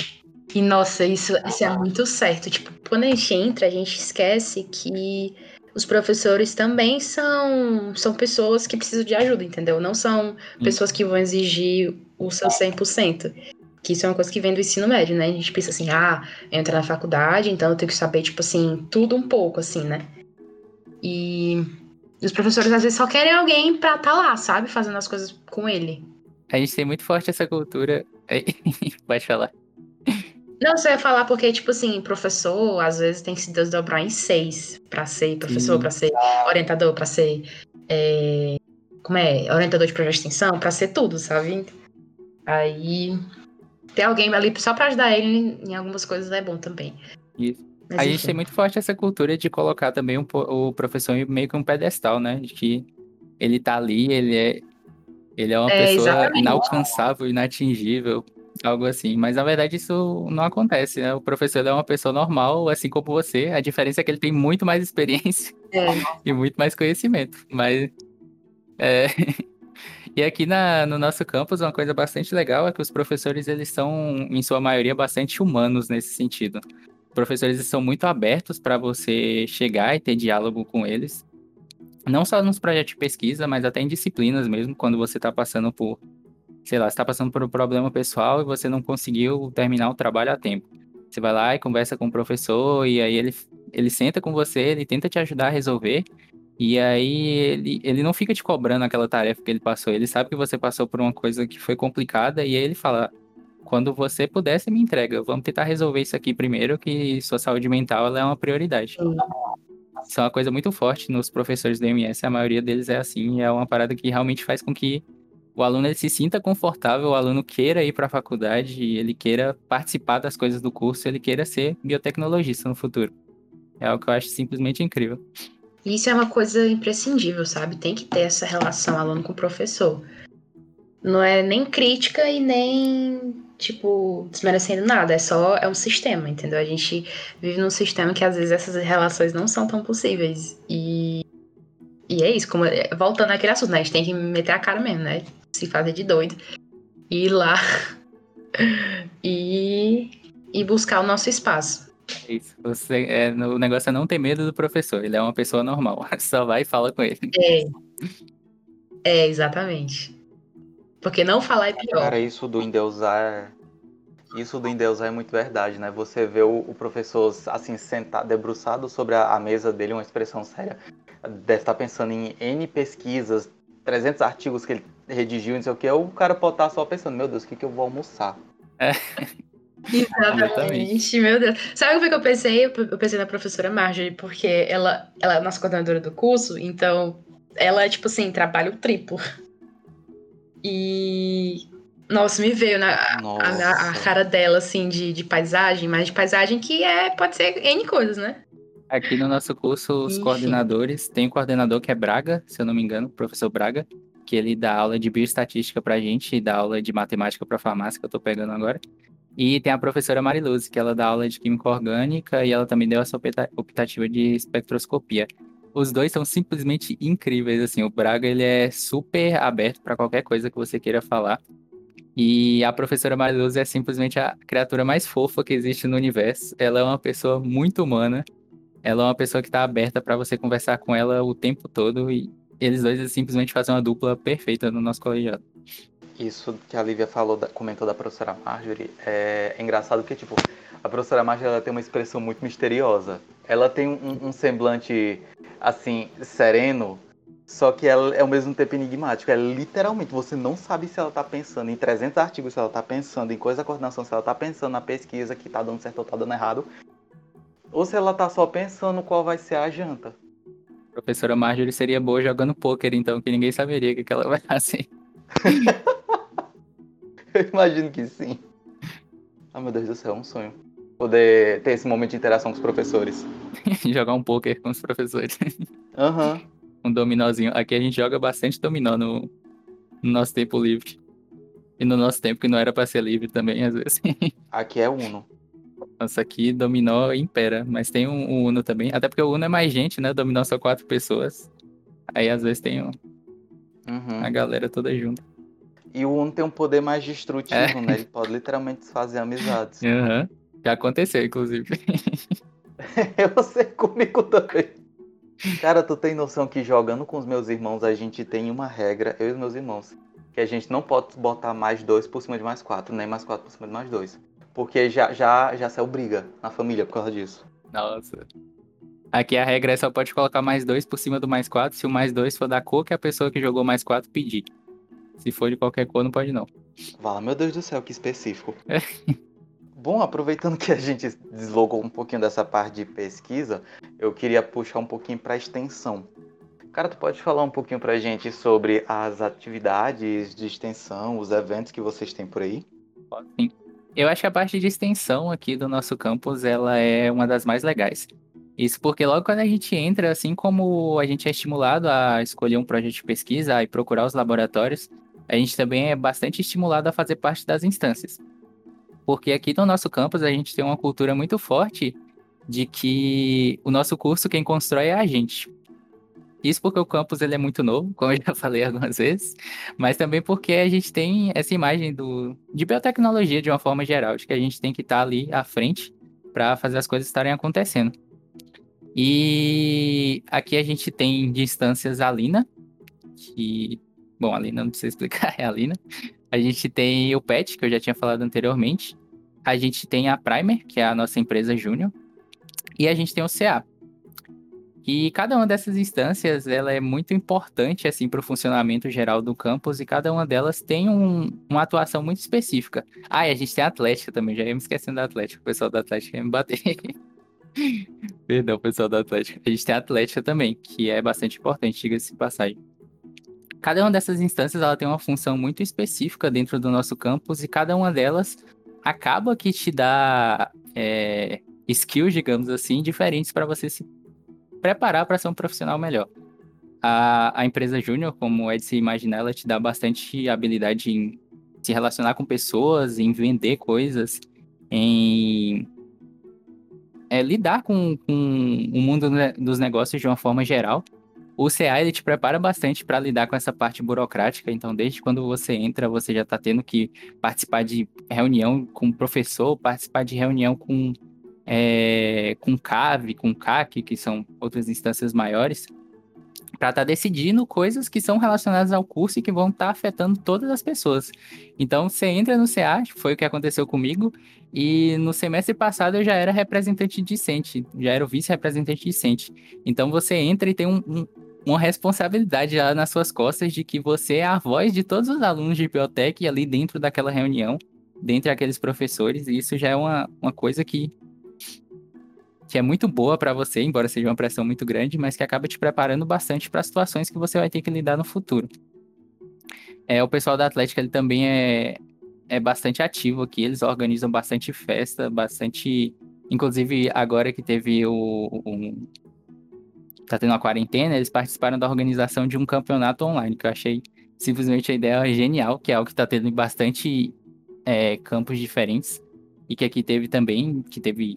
E nossa, isso, isso é muito certo. Tipo, quando a gente entra, a gente esquece que os professores também são, são pessoas que precisam de ajuda, entendeu? Não são pessoas que vão exigir o seu 100%. Que isso é uma coisa que vem do ensino médio, né? A gente pensa assim, ah, entra na faculdade, então eu tenho que saber, tipo assim, tudo um pouco, assim, né? E e os professores às vezes só querem alguém pra estar tá lá, sabe? Fazendo as coisas com ele. A gente tem muito forte essa cultura. Pode falar. Não, você ia falar porque, tipo assim, professor às vezes tem que se desdobrar em seis pra ser professor, para ser orientador, pra ser. É... Como é? Orientador de projeto de extensão, pra ser tudo, sabe? Aí. Ter alguém ali só pra ajudar ele em algumas coisas é bom também. Isso. Mas a enfim. gente tem muito forte essa cultura de colocar também um, o professor meio que um pedestal, né? De que ele tá ali, ele é, ele é uma é, pessoa exatamente. inalcançável, inatingível, algo assim. Mas na verdade isso não acontece, né? O professor é uma pessoa normal, assim como você. A diferença é que ele tem muito mais experiência é. e muito mais conhecimento. Mas. É... e aqui na, no nosso campus, uma coisa bastante legal é que os professores, eles são, em sua maioria, bastante humanos nesse sentido professores são muito abertos para você chegar e ter diálogo com eles. Não só nos projetos de pesquisa, mas até em disciplinas mesmo, quando você está passando por, sei lá, está passando por um problema pessoal e você não conseguiu terminar o trabalho a tempo. Você vai lá e conversa com o professor, e aí ele, ele senta com você, ele tenta te ajudar a resolver, e aí ele, ele não fica te cobrando aquela tarefa que ele passou, ele sabe que você passou por uma coisa que foi complicada, e aí ele fala, quando você puder, você me entrega. Vamos tentar resolver isso aqui primeiro, que sua saúde mental é uma prioridade. Isso é uma coisa muito forte nos professores do MS, a maioria deles é assim, é uma parada que realmente faz com que o aluno se sinta confortável, o aluno queira ir para a faculdade, ele queira participar das coisas do curso, ele queira ser biotecnologista no futuro. É algo que eu acho simplesmente incrível. Isso é uma coisa imprescindível, sabe? Tem que ter essa relação aluno com professor. Não é nem crítica e nem tipo, desmerecendo nada, é só, é um sistema, entendeu? A gente vive num sistema que às vezes essas relações não são tão possíveis. E, e é isso, como, voltando àquele assunto, né? A gente tem que meter a cara mesmo, né? Se fazer de doido. Ir lá e, e buscar o nosso espaço. É isso. Você, é, o negócio é não ter medo do professor. Ele é uma pessoa normal. Só vai e fala com ele. É. É, exatamente. Porque não falar é pior. Cara, isso do endeusar. Isso do endeusar é muito verdade, né? Você vê o, o professor assim, sentado, debruçado sobre a, a, mesa dele, uma expressão séria. Deve estar pensando em N pesquisas, 300 artigos que ele redigiu, não sei o que. O cara pode estar só pensando, meu Deus, o que, que eu vou almoçar? É. Exatamente, meu Deus. Sabe o que eu pensei? Eu pensei na professora Marjorie, porque ela, ela é nossa coordenadora do curso, então ela, tipo assim, trabalha o triplo. E. Nossa, me veio na a, a, cara dela, assim, de, de paisagem, mas de paisagem que é, pode ser N coisas, né? Aqui no nosso curso, os Enfim. coordenadores, tem um coordenador que é Braga, se eu não me engano, o professor Braga, que ele dá aula de bioestatística pra gente e dá aula de matemática pra farmácia, que eu tô pegando agora. E tem a professora Mariluz, que ela dá aula de Química Orgânica e ela também deu essa optativa de espectroscopia. Os dois são simplesmente incríveis, assim, o Braga ele é super aberto para qualquer coisa que você queira falar. E a professora Mariluz é simplesmente a criatura mais fofa que existe no universo. Ela é uma pessoa muito humana. Ela é uma pessoa que está aberta para você conversar com ela o tempo todo e eles dois simplesmente fazem uma dupla perfeita no nosso colegiado. Isso que a Lívia falou, comentou da professora Marjorie, é engraçado porque, tipo, a professora Marjorie ela tem uma expressão muito misteriosa. Ela tem um, um semblante, assim, sereno, só que ela é ao mesmo tempo enigmático. É literalmente, você não sabe se ela está pensando em 300 artigos, se ela está pensando em coisa da coordenação, se ela está pensando na pesquisa que está dando certo ou está dando errado. Ou se ela está só pensando qual vai ser a janta. A professora Marjorie seria boa jogando pôquer, então, que ninguém saberia o que, que ela vai fazer. Eu imagino que sim. Ah, meu Deus do céu, é um sonho. Poder ter esse momento de interação com os professores. Jogar um poker com os professores. Aham. Uhum. Um dominózinho. Aqui a gente joga bastante dominó no, no nosso tempo livre. E no nosso tempo que não era para ser livre também, às vezes. Aqui é Uno. Nossa, aqui dominó impera, mas tem um, um, Uno também. Até porque o Uno é mais gente, né? Dominó só quatro pessoas. Aí às vezes tem um, uhum. a galera toda junto. E o Uno tem um poder mais destrutivo, é. né? Ele pode literalmente desfazer amizades. Uhum. Já aconteceu, inclusive. eu sei comigo também. Cara, tu tem noção que jogando com os meus irmãos a gente tem uma regra, eu e os meus irmãos, que a gente não pode botar mais dois por cima de mais quatro, nem mais quatro por cima de mais dois. Porque já, já, já saiu briga na família por causa disso. Nossa. Aqui a regra é só pode colocar mais dois por cima do mais quatro se o mais dois for da cor que a pessoa que jogou mais quatro pedir. Se for de qualquer cor, não pode não. Fala, meu Deus do céu, que específico. É. Bom, aproveitando que a gente deslogou um pouquinho dessa parte de pesquisa, eu queria puxar um pouquinho para extensão. Cara, tu pode falar um pouquinho para a gente sobre as atividades de extensão, os eventos que vocês têm por aí? Sim. Eu acho que a parte de extensão aqui do nosso campus, ela é uma das mais legais. Isso porque logo quando a gente entra, assim como a gente é estimulado a escolher um projeto de pesquisa e procurar os laboratórios, a gente também é bastante estimulado a fazer parte das instâncias. Porque aqui no nosso campus a gente tem uma cultura muito forte de que o nosso curso quem constrói é a gente. Isso porque o campus ele é muito novo, como eu já falei algumas vezes, mas também porque a gente tem essa imagem do, de biotecnologia de uma forma geral, de que a gente tem que estar ali à frente para fazer as coisas estarem acontecendo. E aqui a gente tem distâncias Alina, que, bom, a Alina não precisa explicar, é a Alina. A gente tem o PET, que eu já tinha falado anteriormente. A gente tem a Primer, que é a nossa empresa júnior. E a gente tem o CA, e cada uma dessas instâncias ela é muito importante assim para o funcionamento geral do campus e cada uma delas tem um, uma atuação muito específica. Ah, e a gente tem a Atlética também, já ia me esquecendo da Atlética, o pessoal da Atlética ia me bater. Perdão, pessoal da Atlética. A gente tem a Atlética também, que é bastante importante, diga-se de passagem. Cada uma dessas instâncias ela tem uma função muito específica dentro do nosso campus e cada uma delas acaba que te dá é, skills, digamos assim, diferentes para você se preparar para ser um profissional melhor. A, a empresa júnior, como é de se imaginar, ela te dá bastante habilidade em se relacionar com pessoas, em vender coisas, em é, lidar com, com o mundo dos negócios de uma forma geral. O CA ele te prepara bastante para lidar com essa parte burocrática, então desde quando você entra, você já está tendo que participar de reunião com o professor, participar de reunião com é, com CAV, com CAC, que são outras instâncias maiores, para estar tá decidindo coisas que são relacionadas ao curso e que vão estar tá afetando todas as pessoas. Então, você entra no CA, foi o que aconteceu comigo, e no semestre passado eu já era representante discente, já era o vice-representante discente. Então, você entra e tem um, um, uma responsabilidade já nas suas costas de que você é a voz de todos os alunos de biblioteca ali dentro daquela reunião, dentre aqueles professores, e isso já é uma, uma coisa que que é muito boa para você, embora seja uma pressão muito grande, mas que acaba te preparando bastante para situações que você vai ter que lidar no futuro. É, o pessoal da Atlética ele também é, é bastante ativo aqui, eles organizam bastante festa, bastante. Inclusive, agora que teve o. o tá tendo a quarentena, eles participaram da organização de um campeonato online, que eu achei simplesmente a ideia genial, que é algo que tá tendo em bastante é, campos diferentes. e que aqui teve também, que teve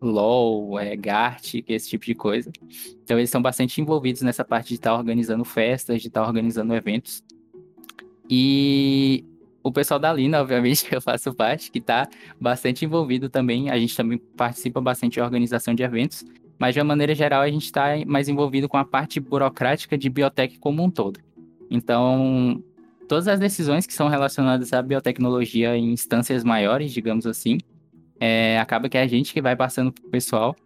LOL, é, GART, esse tipo de coisa. Então eles estão bastante envolvidos nessa parte de estar tá organizando festas, de estar tá organizando eventos. E o pessoal da Lina, obviamente, que eu faço parte, que está bastante envolvido também. A gente também participa bastante de organização de eventos, mas de uma maneira geral a gente está mais envolvido com a parte burocrática de biotech como um todo. Então, todas as decisões que são relacionadas à biotecnologia em instâncias maiores, digamos assim, é, acaba que é a gente que vai passando para o pessoal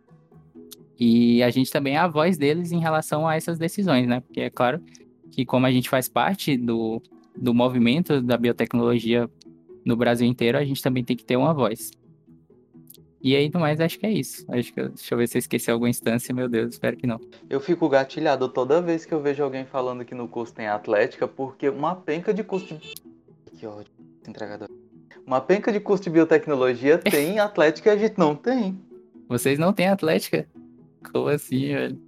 e a gente também é a voz deles em relação a essas decisões, né? Porque é claro que como a gente faz parte do, do movimento da biotecnologia no Brasil inteiro, a gente também tem que ter uma voz. E aí, no mais, acho que é isso. Acho que, deixa eu ver se eu esqueci alguma instância, meu Deus, espero que não. Eu fico gatilhado toda vez que eu vejo alguém falando que no curso tem atlética, porque uma penca de curso de... Que ódio, entregador. Uma penca de curso de biotecnologia tem atlética e a gente não tem. Vocês não têm atlética? Como assim, velho?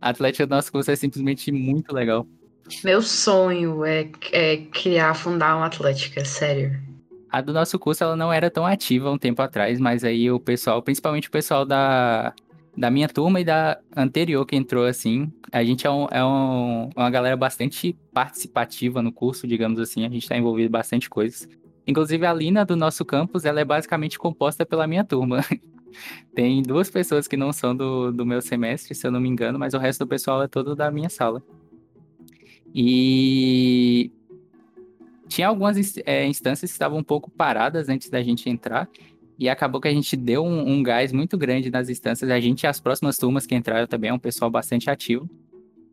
A atlética do nosso curso é simplesmente muito legal. Meu sonho é, é criar, fundar uma atlética, sério. A do nosso curso ela não era tão ativa um tempo atrás, mas aí o pessoal, principalmente o pessoal da, da minha turma e da anterior que entrou, assim, a gente é, um, é um, uma galera bastante participativa no curso, digamos assim, a gente está envolvido em bastante coisas. Inclusive a Lina do nosso campus, ela é basicamente composta pela minha turma. Tem duas pessoas que não são do, do meu semestre, se eu não me engano, mas o resto do pessoal é todo da minha sala. E tinha algumas é, instâncias que estavam um pouco paradas antes da gente entrar. E acabou que a gente deu um, um gás muito grande nas instâncias. A gente e as próximas turmas que entraram também é um pessoal bastante ativo.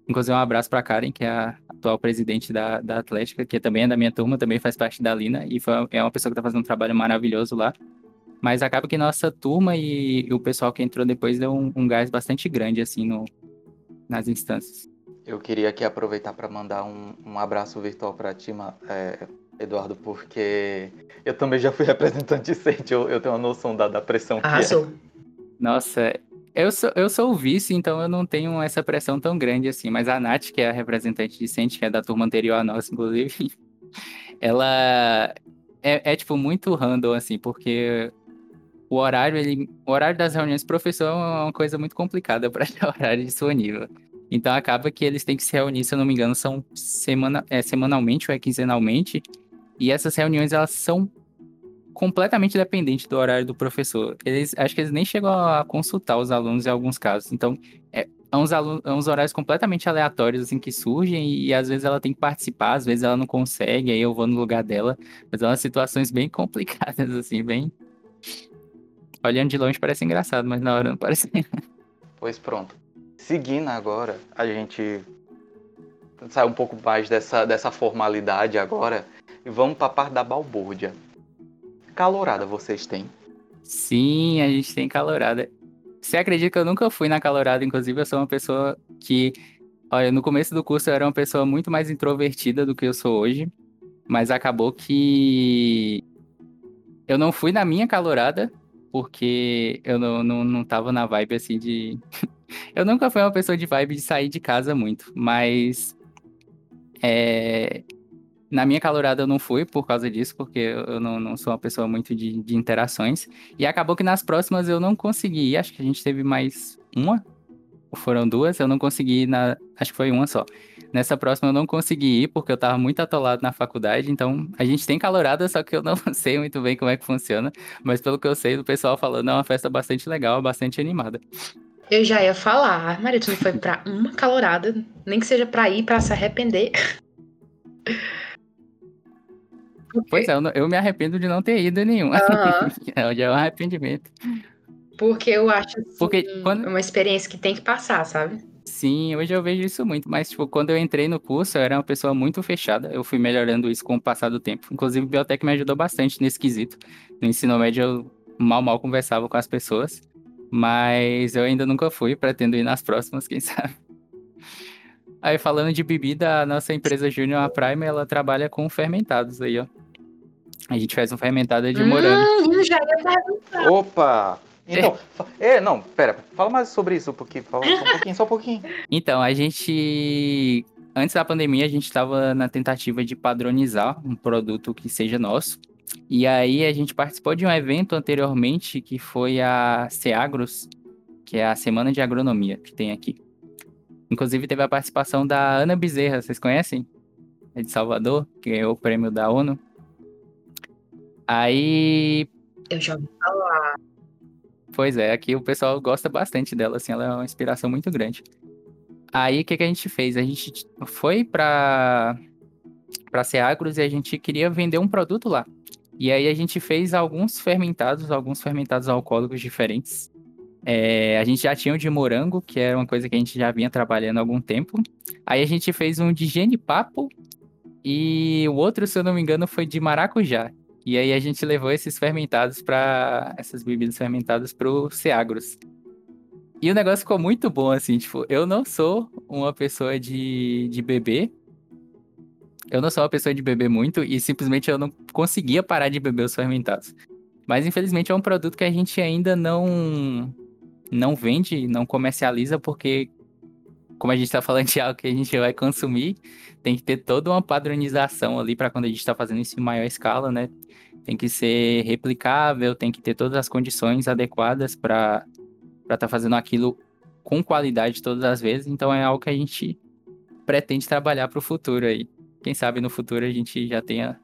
Inclusive, um abraço para Karen, que é a atual presidente da, da Atlética, que também é da minha turma, também faz parte da Lina, e foi, é uma pessoa que está fazendo um trabalho maravilhoso lá. Mas acaba que nossa turma e, e o pessoal que entrou depois deu um, um gás bastante grande, assim, no, nas instâncias. Eu queria aqui aproveitar para mandar um, um, abraço virtual para ti, é, Eduardo, porque eu também já fui representante decente, eu, eu tenho uma noção da, da pressão ah, que é. Nossa, eu sou, eu sou o vice, então eu não tenho essa pressão tão grande assim, mas a Nath, que é a representante decente, que é da turma anterior à nossa, inclusive, ela é, é tipo muito random, assim, porque o horário, ele, o horário das reuniões professor é uma coisa muito complicada para o horário disponível. Então acaba que eles têm que se reunir, se eu não me engano, são semana, é, semanalmente ou é quinzenalmente. E essas reuniões elas são completamente dependentes do horário do professor. Eles acho que eles nem chegam a consultar os alunos em alguns casos. Então é, é uns, é uns horários completamente aleatórios assim que surgem e, e, às vezes ela tem que participar, às vezes ela não consegue, aí eu vou no lugar dela. Mas é umas situações bem complicadas assim, bem olhando de longe parece engraçado, mas na hora não parece. Pois pronto. Seguindo agora, a gente sai um pouco mais dessa, dessa formalidade agora e vamos para a parte da balbúrdia. Calorada vocês têm? Sim, a gente tem calorada. Você acredita que eu nunca fui na calorada? Inclusive, eu sou uma pessoa que. Olha, no começo do curso eu era uma pessoa muito mais introvertida do que eu sou hoje. Mas acabou que. Eu não fui na minha calorada, porque eu não, não, não tava na vibe assim de. Eu nunca fui uma pessoa de vibe de sair de casa muito, mas. É... Na minha calorada eu não fui por causa disso, porque eu não, não sou uma pessoa muito de, de interações. E acabou que nas próximas eu não consegui. Acho que a gente teve mais uma foram duas, eu não consegui ir na. Acho que foi uma só. Nessa próxima eu não consegui ir porque eu tava muito atolado na faculdade, então a gente tem calorada, só que eu não sei muito bem como é que funciona. Mas pelo que eu sei, o pessoal falando, é uma festa bastante legal, bastante animada. Eu já ia falar, Maria, tu não foi pra uma calorada, nem que seja pra ir pra se arrepender. Pois é, eu, eu, me arrependo de não ter ido nenhum. Uhum. já é um arrependimento. Porque eu acho assim, Porque quando... uma experiência que tem que passar, sabe? Sim, hoje eu vejo isso muito, mas tipo, quando eu entrei no curso, eu era uma pessoa muito fechada. Eu fui melhorando isso com o passar do tempo. Inclusive, o Biotech me ajudou bastante nesse quesito. No ensino médio, eu mal mal conversava com as pessoas, mas eu ainda nunca fui, pretendo ir nas próximas, quem sabe. Aí falando de bebida, a nossa empresa Junior Prime, ela trabalha com fermentados aí, ó. A gente faz um fermentado de morango. Hum, já ia Opa! Então, é, não, pera, fala mais sobre isso, porque fala só um pouquinho, só um pouquinho. Então, a gente antes da pandemia a gente estava na tentativa de padronizar um produto que seja nosso. E aí a gente participou de um evento anteriormente que foi a Ceagros, que é a Semana de Agronomia que tem aqui. Inclusive teve a participação da Ana Bezerra, vocês conhecem? É de Salvador, que ganhou o prêmio da ONU. Aí. Eu já ouvi falar. Pois é, aqui o pessoal gosta bastante dela, assim, ela é uma inspiração muito grande. Aí o que, que a gente fez? A gente foi para para Seagros e a gente queria vender um produto lá. E aí a gente fez alguns fermentados, alguns fermentados alcoólicos diferentes. É, a gente já tinha o de morango, que era uma coisa que a gente já vinha trabalhando há algum tempo. Aí a gente fez um de genipapo e o outro, se eu não me engano, foi de maracujá. E aí a gente levou esses fermentados para essas bebidas fermentadas para o Seagros. E o negócio ficou muito bom, assim, tipo, eu não sou uma pessoa de, de beber. Eu não sou uma pessoa de beber muito e simplesmente eu não conseguia parar de beber os fermentados. Mas infelizmente é um produto que a gente ainda não não vende, não comercializa porque como a gente está falando de algo que a gente vai consumir, tem que ter toda uma padronização ali para quando a gente está fazendo isso em maior escala, né? Tem que ser replicável, tem que ter todas as condições adequadas para estar tá fazendo aquilo com qualidade todas as vezes. Então é algo que a gente pretende trabalhar para o futuro aí. Quem sabe no futuro a gente já tenha.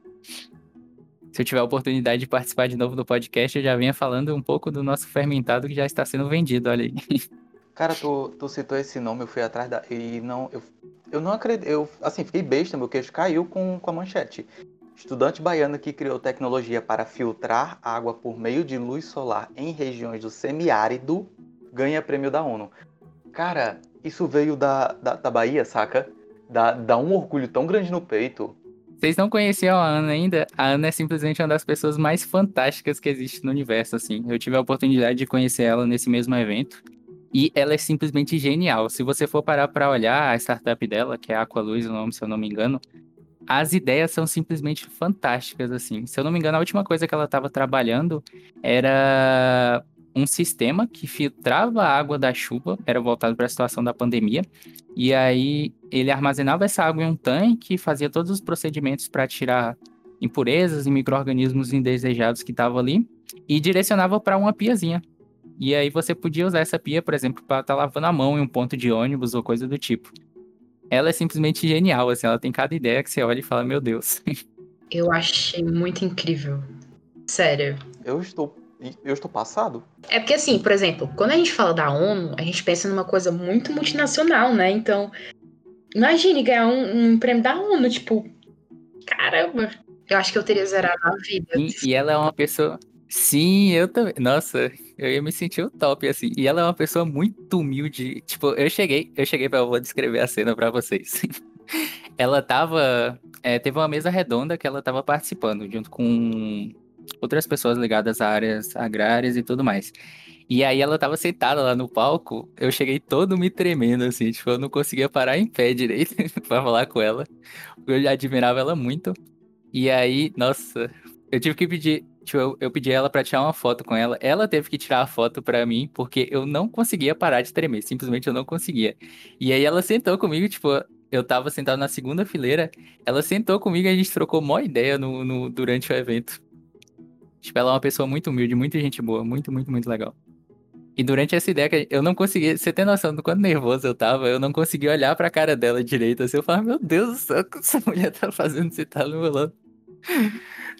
Se eu tiver a oportunidade de participar de novo do podcast, eu já venha falando um pouco do nosso fermentado que já está sendo vendido, olha aí. Cara, tu, tu citou esse nome, eu fui atrás da. E não. Eu, eu não acredito. Eu, assim, fiquei besta, meu queixo caiu com, com a manchete. Estudante baiano que criou tecnologia para filtrar água por meio de luz solar em regiões do semiárido ganha prêmio da ONU. Cara, isso veio da, da, da Bahia, saca? Dá, dá um orgulho tão grande no peito. Vocês não conheciam a Ana ainda? A Ana é simplesmente uma das pessoas mais fantásticas que existe no universo, assim. Eu tive a oportunidade de conhecer ela nesse mesmo evento. E ela é simplesmente genial. Se você for parar para olhar a startup dela, que é Aqualuz, o nome, se eu não me engano, as ideias são simplesmente fantásticas, assim. Se eu não me engano, a última coisa que ela estava trabalhando era um sistema que filtrava a água da chuva, era voltado para a situação da pandemia, e aí ele armazenava essa água em um tanque e fazia todos os procedimentos para tirar impurezas e micro-organismos indesejados que estavam ali, e direcionava para uma piazinha. E aí você podia usar essa pia, por exemplo, para estar tá lavando a mão em um ponto de ônibus ou coisa do tipo. Ela é simplesmente genial, assim, ela tem cada ideia que você olha e fala, meu Deus. Eu achei muito incrível. Sério. Eu estou eu estou passado. É porque, assim, por exemplo, quando a gente fala da ONU, a gente pensa numa coisa muito multinacional, né? Então, imagine ganhar um, um prêmio da ONU, tipo, caramba. Eu acho que eu teria zerado a vida. E, e ela é uma pessoa. Sim, eu também. Nossa, eu ia me sentir o top, assim. E ela é uma pessoa muito humilde. Tipo, eu cheguei, eu cheguei pra. Eu vou descrever a cena pra vocês. ela tava. É, teve uma mesa redonda que ela tava participando, junto com outras pessoas ligadas a áreas agrárias e tudo mais. E aí ela tava sentada lá no palco, eu cheguei todo me tremendo, assim, tipo, eu não conseguia parar em pé direito pra falar com ela, eu já admirava ela muito. E aí, nossa, eu tive que pedir, tipo, eu, eu pedi ela pra tirar uma foto com ela, ela teve que tirar a foto pra mim, porque eu não conseguia parar de tremer, simplesmente eu não conseguia. E aí ela sentou comigo, tipo, eu tava sentado na segunda fileira, ela sentou comigo e a gente trocou uma ideia no, no, durante o evento. Tipo, ela é uma pessoa muito humilde, muito gente boa, muito, muito, muito legal. E durante essa ideia, eu não conseguia. Você tem noção do quanto nervoso eu tava? Eu não conseguia olhar pra cara dela direito. Assim, eu falava, meu Deus do céu, o que essa mulher tá fazendo? Você tá no meu lado.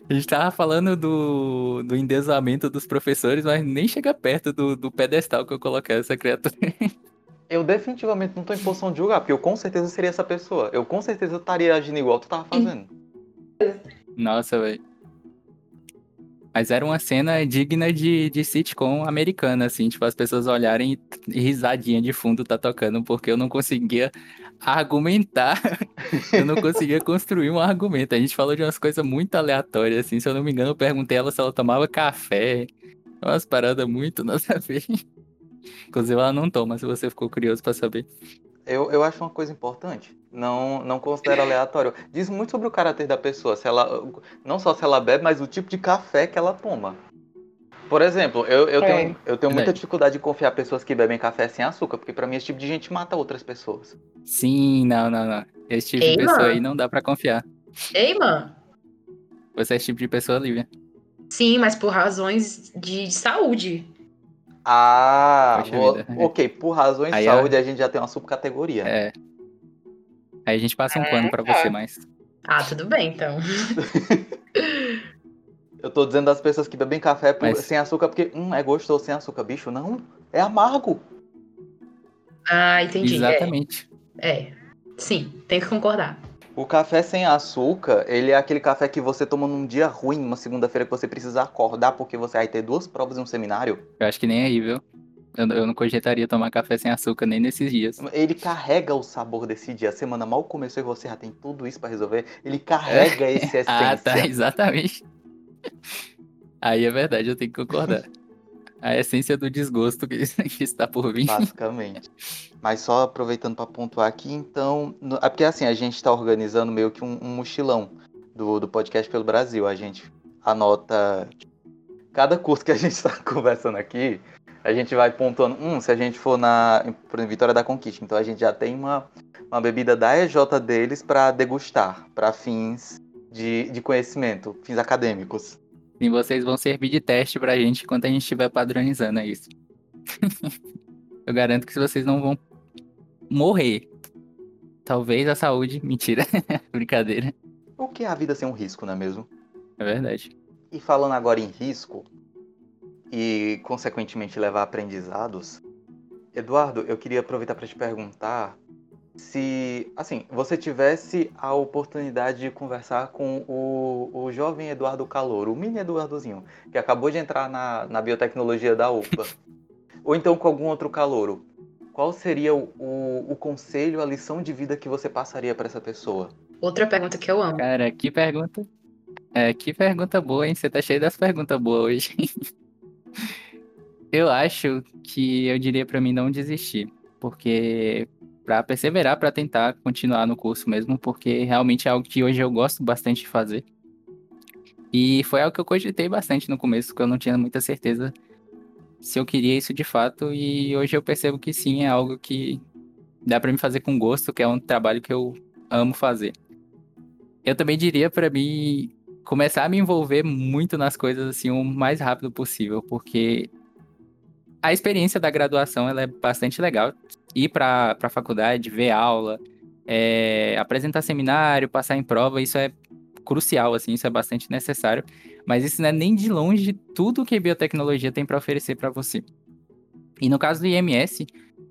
A gente tava falando do, do endesamento dos professores, mas nem chega perto do, do pedestal que eu coloquei essa criatura. Eu definitivamente não tô em posição de julgar, porque eu com certeza seria essa pessoa. Eu com certeza estaria agindo igual tu tava fazendo. Nossa, velho. Mas era uma cena digna de, de sitcom americana, assim, tipo, as pessoas olharem e risadinha de fundo tá tocando, porque eu não conseguia argumentar, eu não conseguia construir um argumento. A gente falou de umas coisas muito aleatórias, assim, se eu não me engano, eu perguntei ela se ela tomava café, umas paradas muito nada a. Inclusive ela não toma, se você ficou curioso para saber. Eu, eu acho uma coisa importante. Não, não considero aleatório. Diz muito sobre o caráter da pessoa. Se ela, não só se ela bebe, mas o tipo de café que ela toma. Por exemplo, eu, eu é. tenho, eu tenho muita dificuldade de confiar pessoas que bebem café sem açúcar, porque para mim esse tipo de gente mata outras pessoas. Sim, não, não, não. Esse tipo Ei, de pessoa mano. aí não dá para confiar. Ei, mano. Você é esse tipo de pessoa, Lívia? Sim, mas por razões de, de saúde. Ah, Poxa vou- vida. ok, por razões de saúde a gente já tem uma subcategoria. É. Aí a gente passa um É, pano pra tá. você, mas. Ah, tudo bem, então. Eu tô dizendo das pessoas que bebem café por- Mas- sem açúcar porque, hum, é gostoso sem açúcar. Bicho, não. É amargo. Ah, entendi. Exatamente. É, é. Sim, tem que concordar. O café sem açúcar, ele é aquele café que você toma num dia ruim, uma segunda-feira que você precisa acordar porque você vai ter duas provas em um seminário. Eu acho que nem aí, viu? Eu, eu não cogitaria tomar café sem açúcar nem nesses dias. Ele carrega o sabor desse dia. A semana mal começou e você já tem tudo isso pra resolver. Ele carrega esse essência. Ah, tá, exatamente. Aí é verdade, eu tenho que concordar. A essência do desgosto que, está por vir. Basicamente. Mas só aproveitando para pontuar aqui, então. É porque assim, a gente está organizando meio que um, um mochilão do, do podcast pelo Brasil. A gente anota. Cada curso que a gente está conversando aqui, a gente vai pontuando. Hum, se a gente for na por exemplo, Vitória da Conquista, então a gente já tem uma, uma bebida da EJ deles para degustar, para fins de, de conhecimento, fins acadêmicos. E vocês vão servir de teste pra gente enquanto a gente estiver padronizando é isso. eu garanto que vocês não vão morrer. Talvez a saúde. Mentira. Brincadeira. O que é a vida sem um risco, não é mesmo? É verdade. E falando agora em risco e consequentemente levar aprendizados, Eduardo, eu queria aproveitar para te perguntar se, assim, você tivesse a oportunidade de conversar com o, o jovem Eduardo Calor, o mini Eduardozinho, que acabou de entrar na, na biotecnologia da UFBA, ou então com algum outro calouro, qual seria o, o, o conselho, a lição de vida que você passaria para essa pessoa? Outra pergunta que eu amo. Cara, que pergunta. É, que pergunta boa, hein? Você tá cheio das perguntas boas hoje. eu acho que eu diria pra mim não desistir. Porque pra perseverar, pra tentar continuar no curso mesmo, porque realmente é algo que hoje eu gosto bastante de fazer. E foi algo que eu cogitei bastante no começo, porque eu não tinha muita certeza se eu queria isso de fato. E hoje eu percebo que sim, é algo que dá pra me fazer com gosto, que é um trabalho que eu amo fazer. Eu também diria pra mim começar a me envolver muito nas coisas assim o mais rápido possível, porque a experiência da graduação ela é bastante legal. Ir para a faculdade, ver aula, é, apresentar seminário, passar em prova, isso é crucial, assim, isso é bastante necessário. Mas isso não é nem de longe tudo que biotecnologia tem para oferecer para você. E no caso do IMS,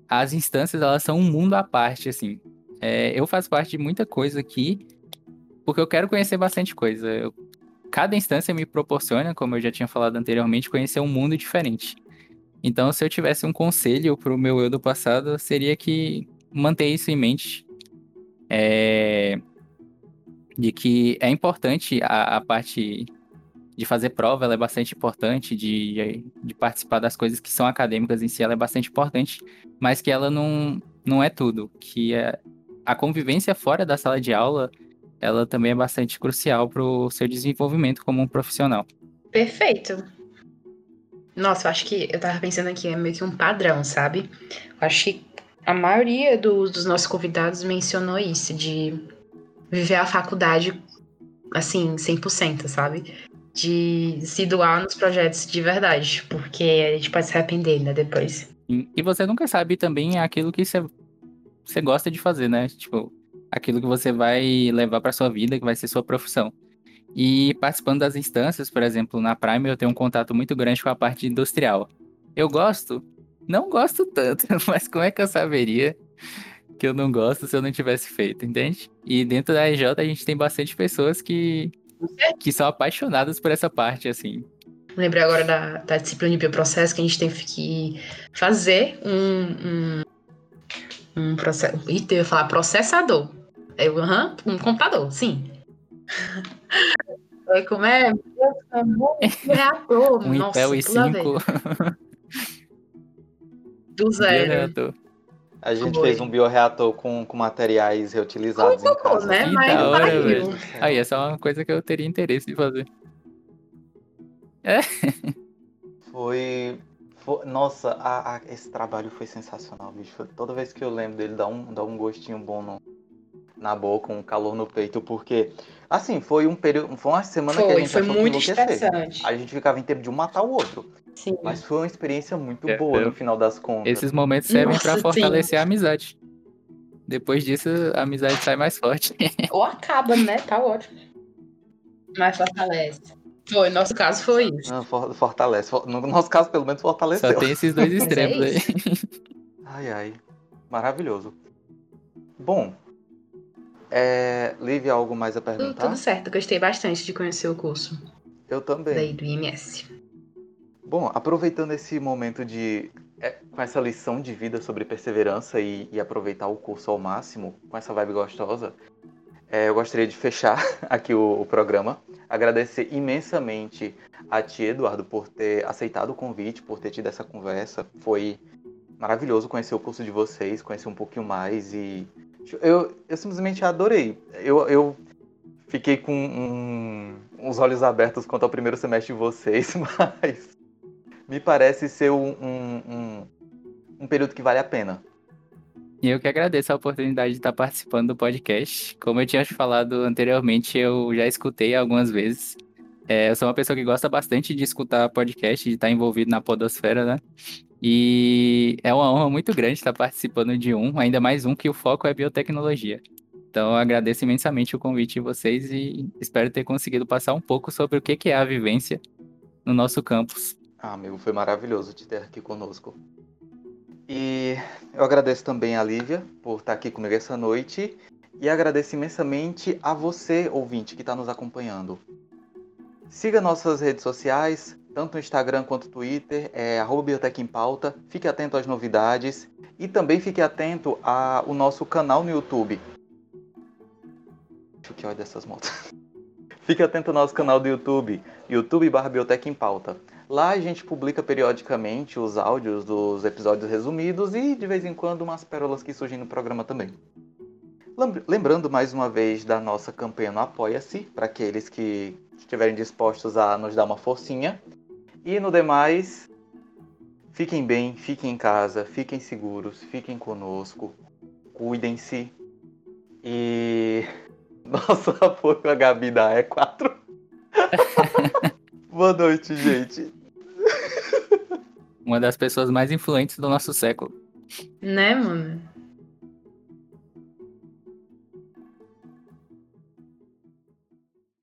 as instâncias elas são um mundo à parte, assim. É, eu faço parte de muita coisa aqui porque eu quero conhecer bastante coisa. Eu- cada instância me proporciona, como eu já tinha falado anteriormente, conhecer um mundo diferente. Então, se eu tivesse um conselho para o meu eu do passado, seria que manter isso em mente. É, De que é importante a, a parte de fazer prova, ela é bastante importante, de, de participar das coisas que são acadêmicas em si, ela é bastante importante, mas que ela não, não é tudo. Que é, a convivência fora da sala de aula ela também é bastante crucial para o seu desenvolvimento como um profissional. Perfeito. Nossa, eu acho que eu tava pensando aqui, é meio que um padrão, sabe? Eu acho que a maioria dos, dos nossos convidados mencionou isso, de viver a faculdade, assim, 100%, sabe? De se doar nos projetos de verdade, porque a gente pode se arrepender, né, depois. E e você nunca sabe também aquilo que você, você gosta de fazer, né? Tipo, aquilo que você vai levar para sua vida, que vai ser sua profissão. E participando das instâncias, por exemplo, na Prime eu tenho um contato muito grande com a parte industrial. Eu gosto? Não gosto tanto, mas como é que eu saberia que eu não gosto se eu não tivesse feito, entende? E dentro da EJ a gente tem bastante pessoas que, que são apaixonadas por essa parte, assim. Lembrei agora da, da disciplina de bioprocesso que a gente teve que fazer um, um, um processo. Ih, eu ia falar processador. Eu, aham, um computador, sim. É, como é? Um reator. Um Nossa, Intel tudo a ver. i5 Do zero. A gente Foi. fez um bioreator com, com materiais reutilizados em Colocou, casa. né? Que Mas da não hora. Aí, essa é uma coisa que eu teria interesse de fazer. Foi, foi- Nossa, a- a- esse trabalho foi sensacional, bicho. Toda vez que eu lembro dele, dá um, dá um gostinho bom no- na boca, um calor no peito, porque Assim, foi um período, foi uma semana que a Foi, gente foi achou que muito estressante. A gente ficava em tempo de um matar o outro. Sim. Mas foi uma experiência muito É, boa eu- no final das contas. Esses momentos servem sim. fortalecer a amizade. Depois disso, a amizade sai mais forte. Ou acaba, né? Tá ótimo. Mas fortalece. Foi, nosso caso foi isso. Ah, for- fortalece. For- No nosso caso, pelo menos, fortaleceu. Só tem esses dois é extremos aí. Ai, ai. Maravilhoso. Bom, é... Lívia, algo mais a perguntar? tudo certo, gostei bastante de conhecer o curso Eu também. daí do IMS. Bom, aproveitando esse momento de. é, com essa lição de vida sobre perseverança e, e aproveitar o curso ao máximo, com essa vibe gostosa, é, eu gostaria de fechar aqui o, o programa. Agradecer imensamente a ti, Eduardo, por ter aceitado o convite, por ter tido essa conversa. Foi maravilhoso conhecer o curso de vocês, conhecer um pouquinho mais e. Eu, eu simplesmente adorei. Eu, eu fiquei com um, os olhos abertos quanto ao primeiro semestre de vocês, mas me parece ser um, um, um, um período que vale a pena. E eu que agradeço a oportunidade de estar participando do podcast. Como eu tinha te falado anteriormente, eu já escutei algumas vezes. É, eu sou uma pessoa que gosta bastante de escutar podcast, de estar envolvido na podosfera, né? E é uma honra muito grande estar participando de um, ainda mais um que o foco é biotecnologia. Então, eu agradeço imensamente o convite de vocês e espero ter conseguido passar um pouco sobre o que é a vivência no nosso campus. Ah, amigo, foi maravilhoso te ter aqui conosco. E eu agradeço também a Lívia por estar aqui comigo essa noite. E agradeço imensamente a você, ouvinte, que está nos acompanhando. Siga nossas redes sociais, tanto no Instagram quanto no Twitter, é Biblioteca em Pauta. Fique atento às novidades. E também fique atento ao nosso canal no YouTube. Eu que olha dessas motos. Fique atento ao nosso canal do YouTube, YouTube barra Biblioteca em Pauta. Lá a gente publica periodicamente os áudios dos episódios resumidos e de vez em quando umas pérolas que surgem no programa também. Lembr- Lembrando mais uma vez da nossa campanha no Apoia-se, para aqueles que estiverem dispostos a nos dar uma forcinha. E no demais, fiquem bem, fiquem em casa, fiquem seguros, fiquem conosco, cuidem-se. E nosso apoio a Gabi da E4. Boa noite, gente. Uma das pessoas mais influentes do nosso século. Né, mano?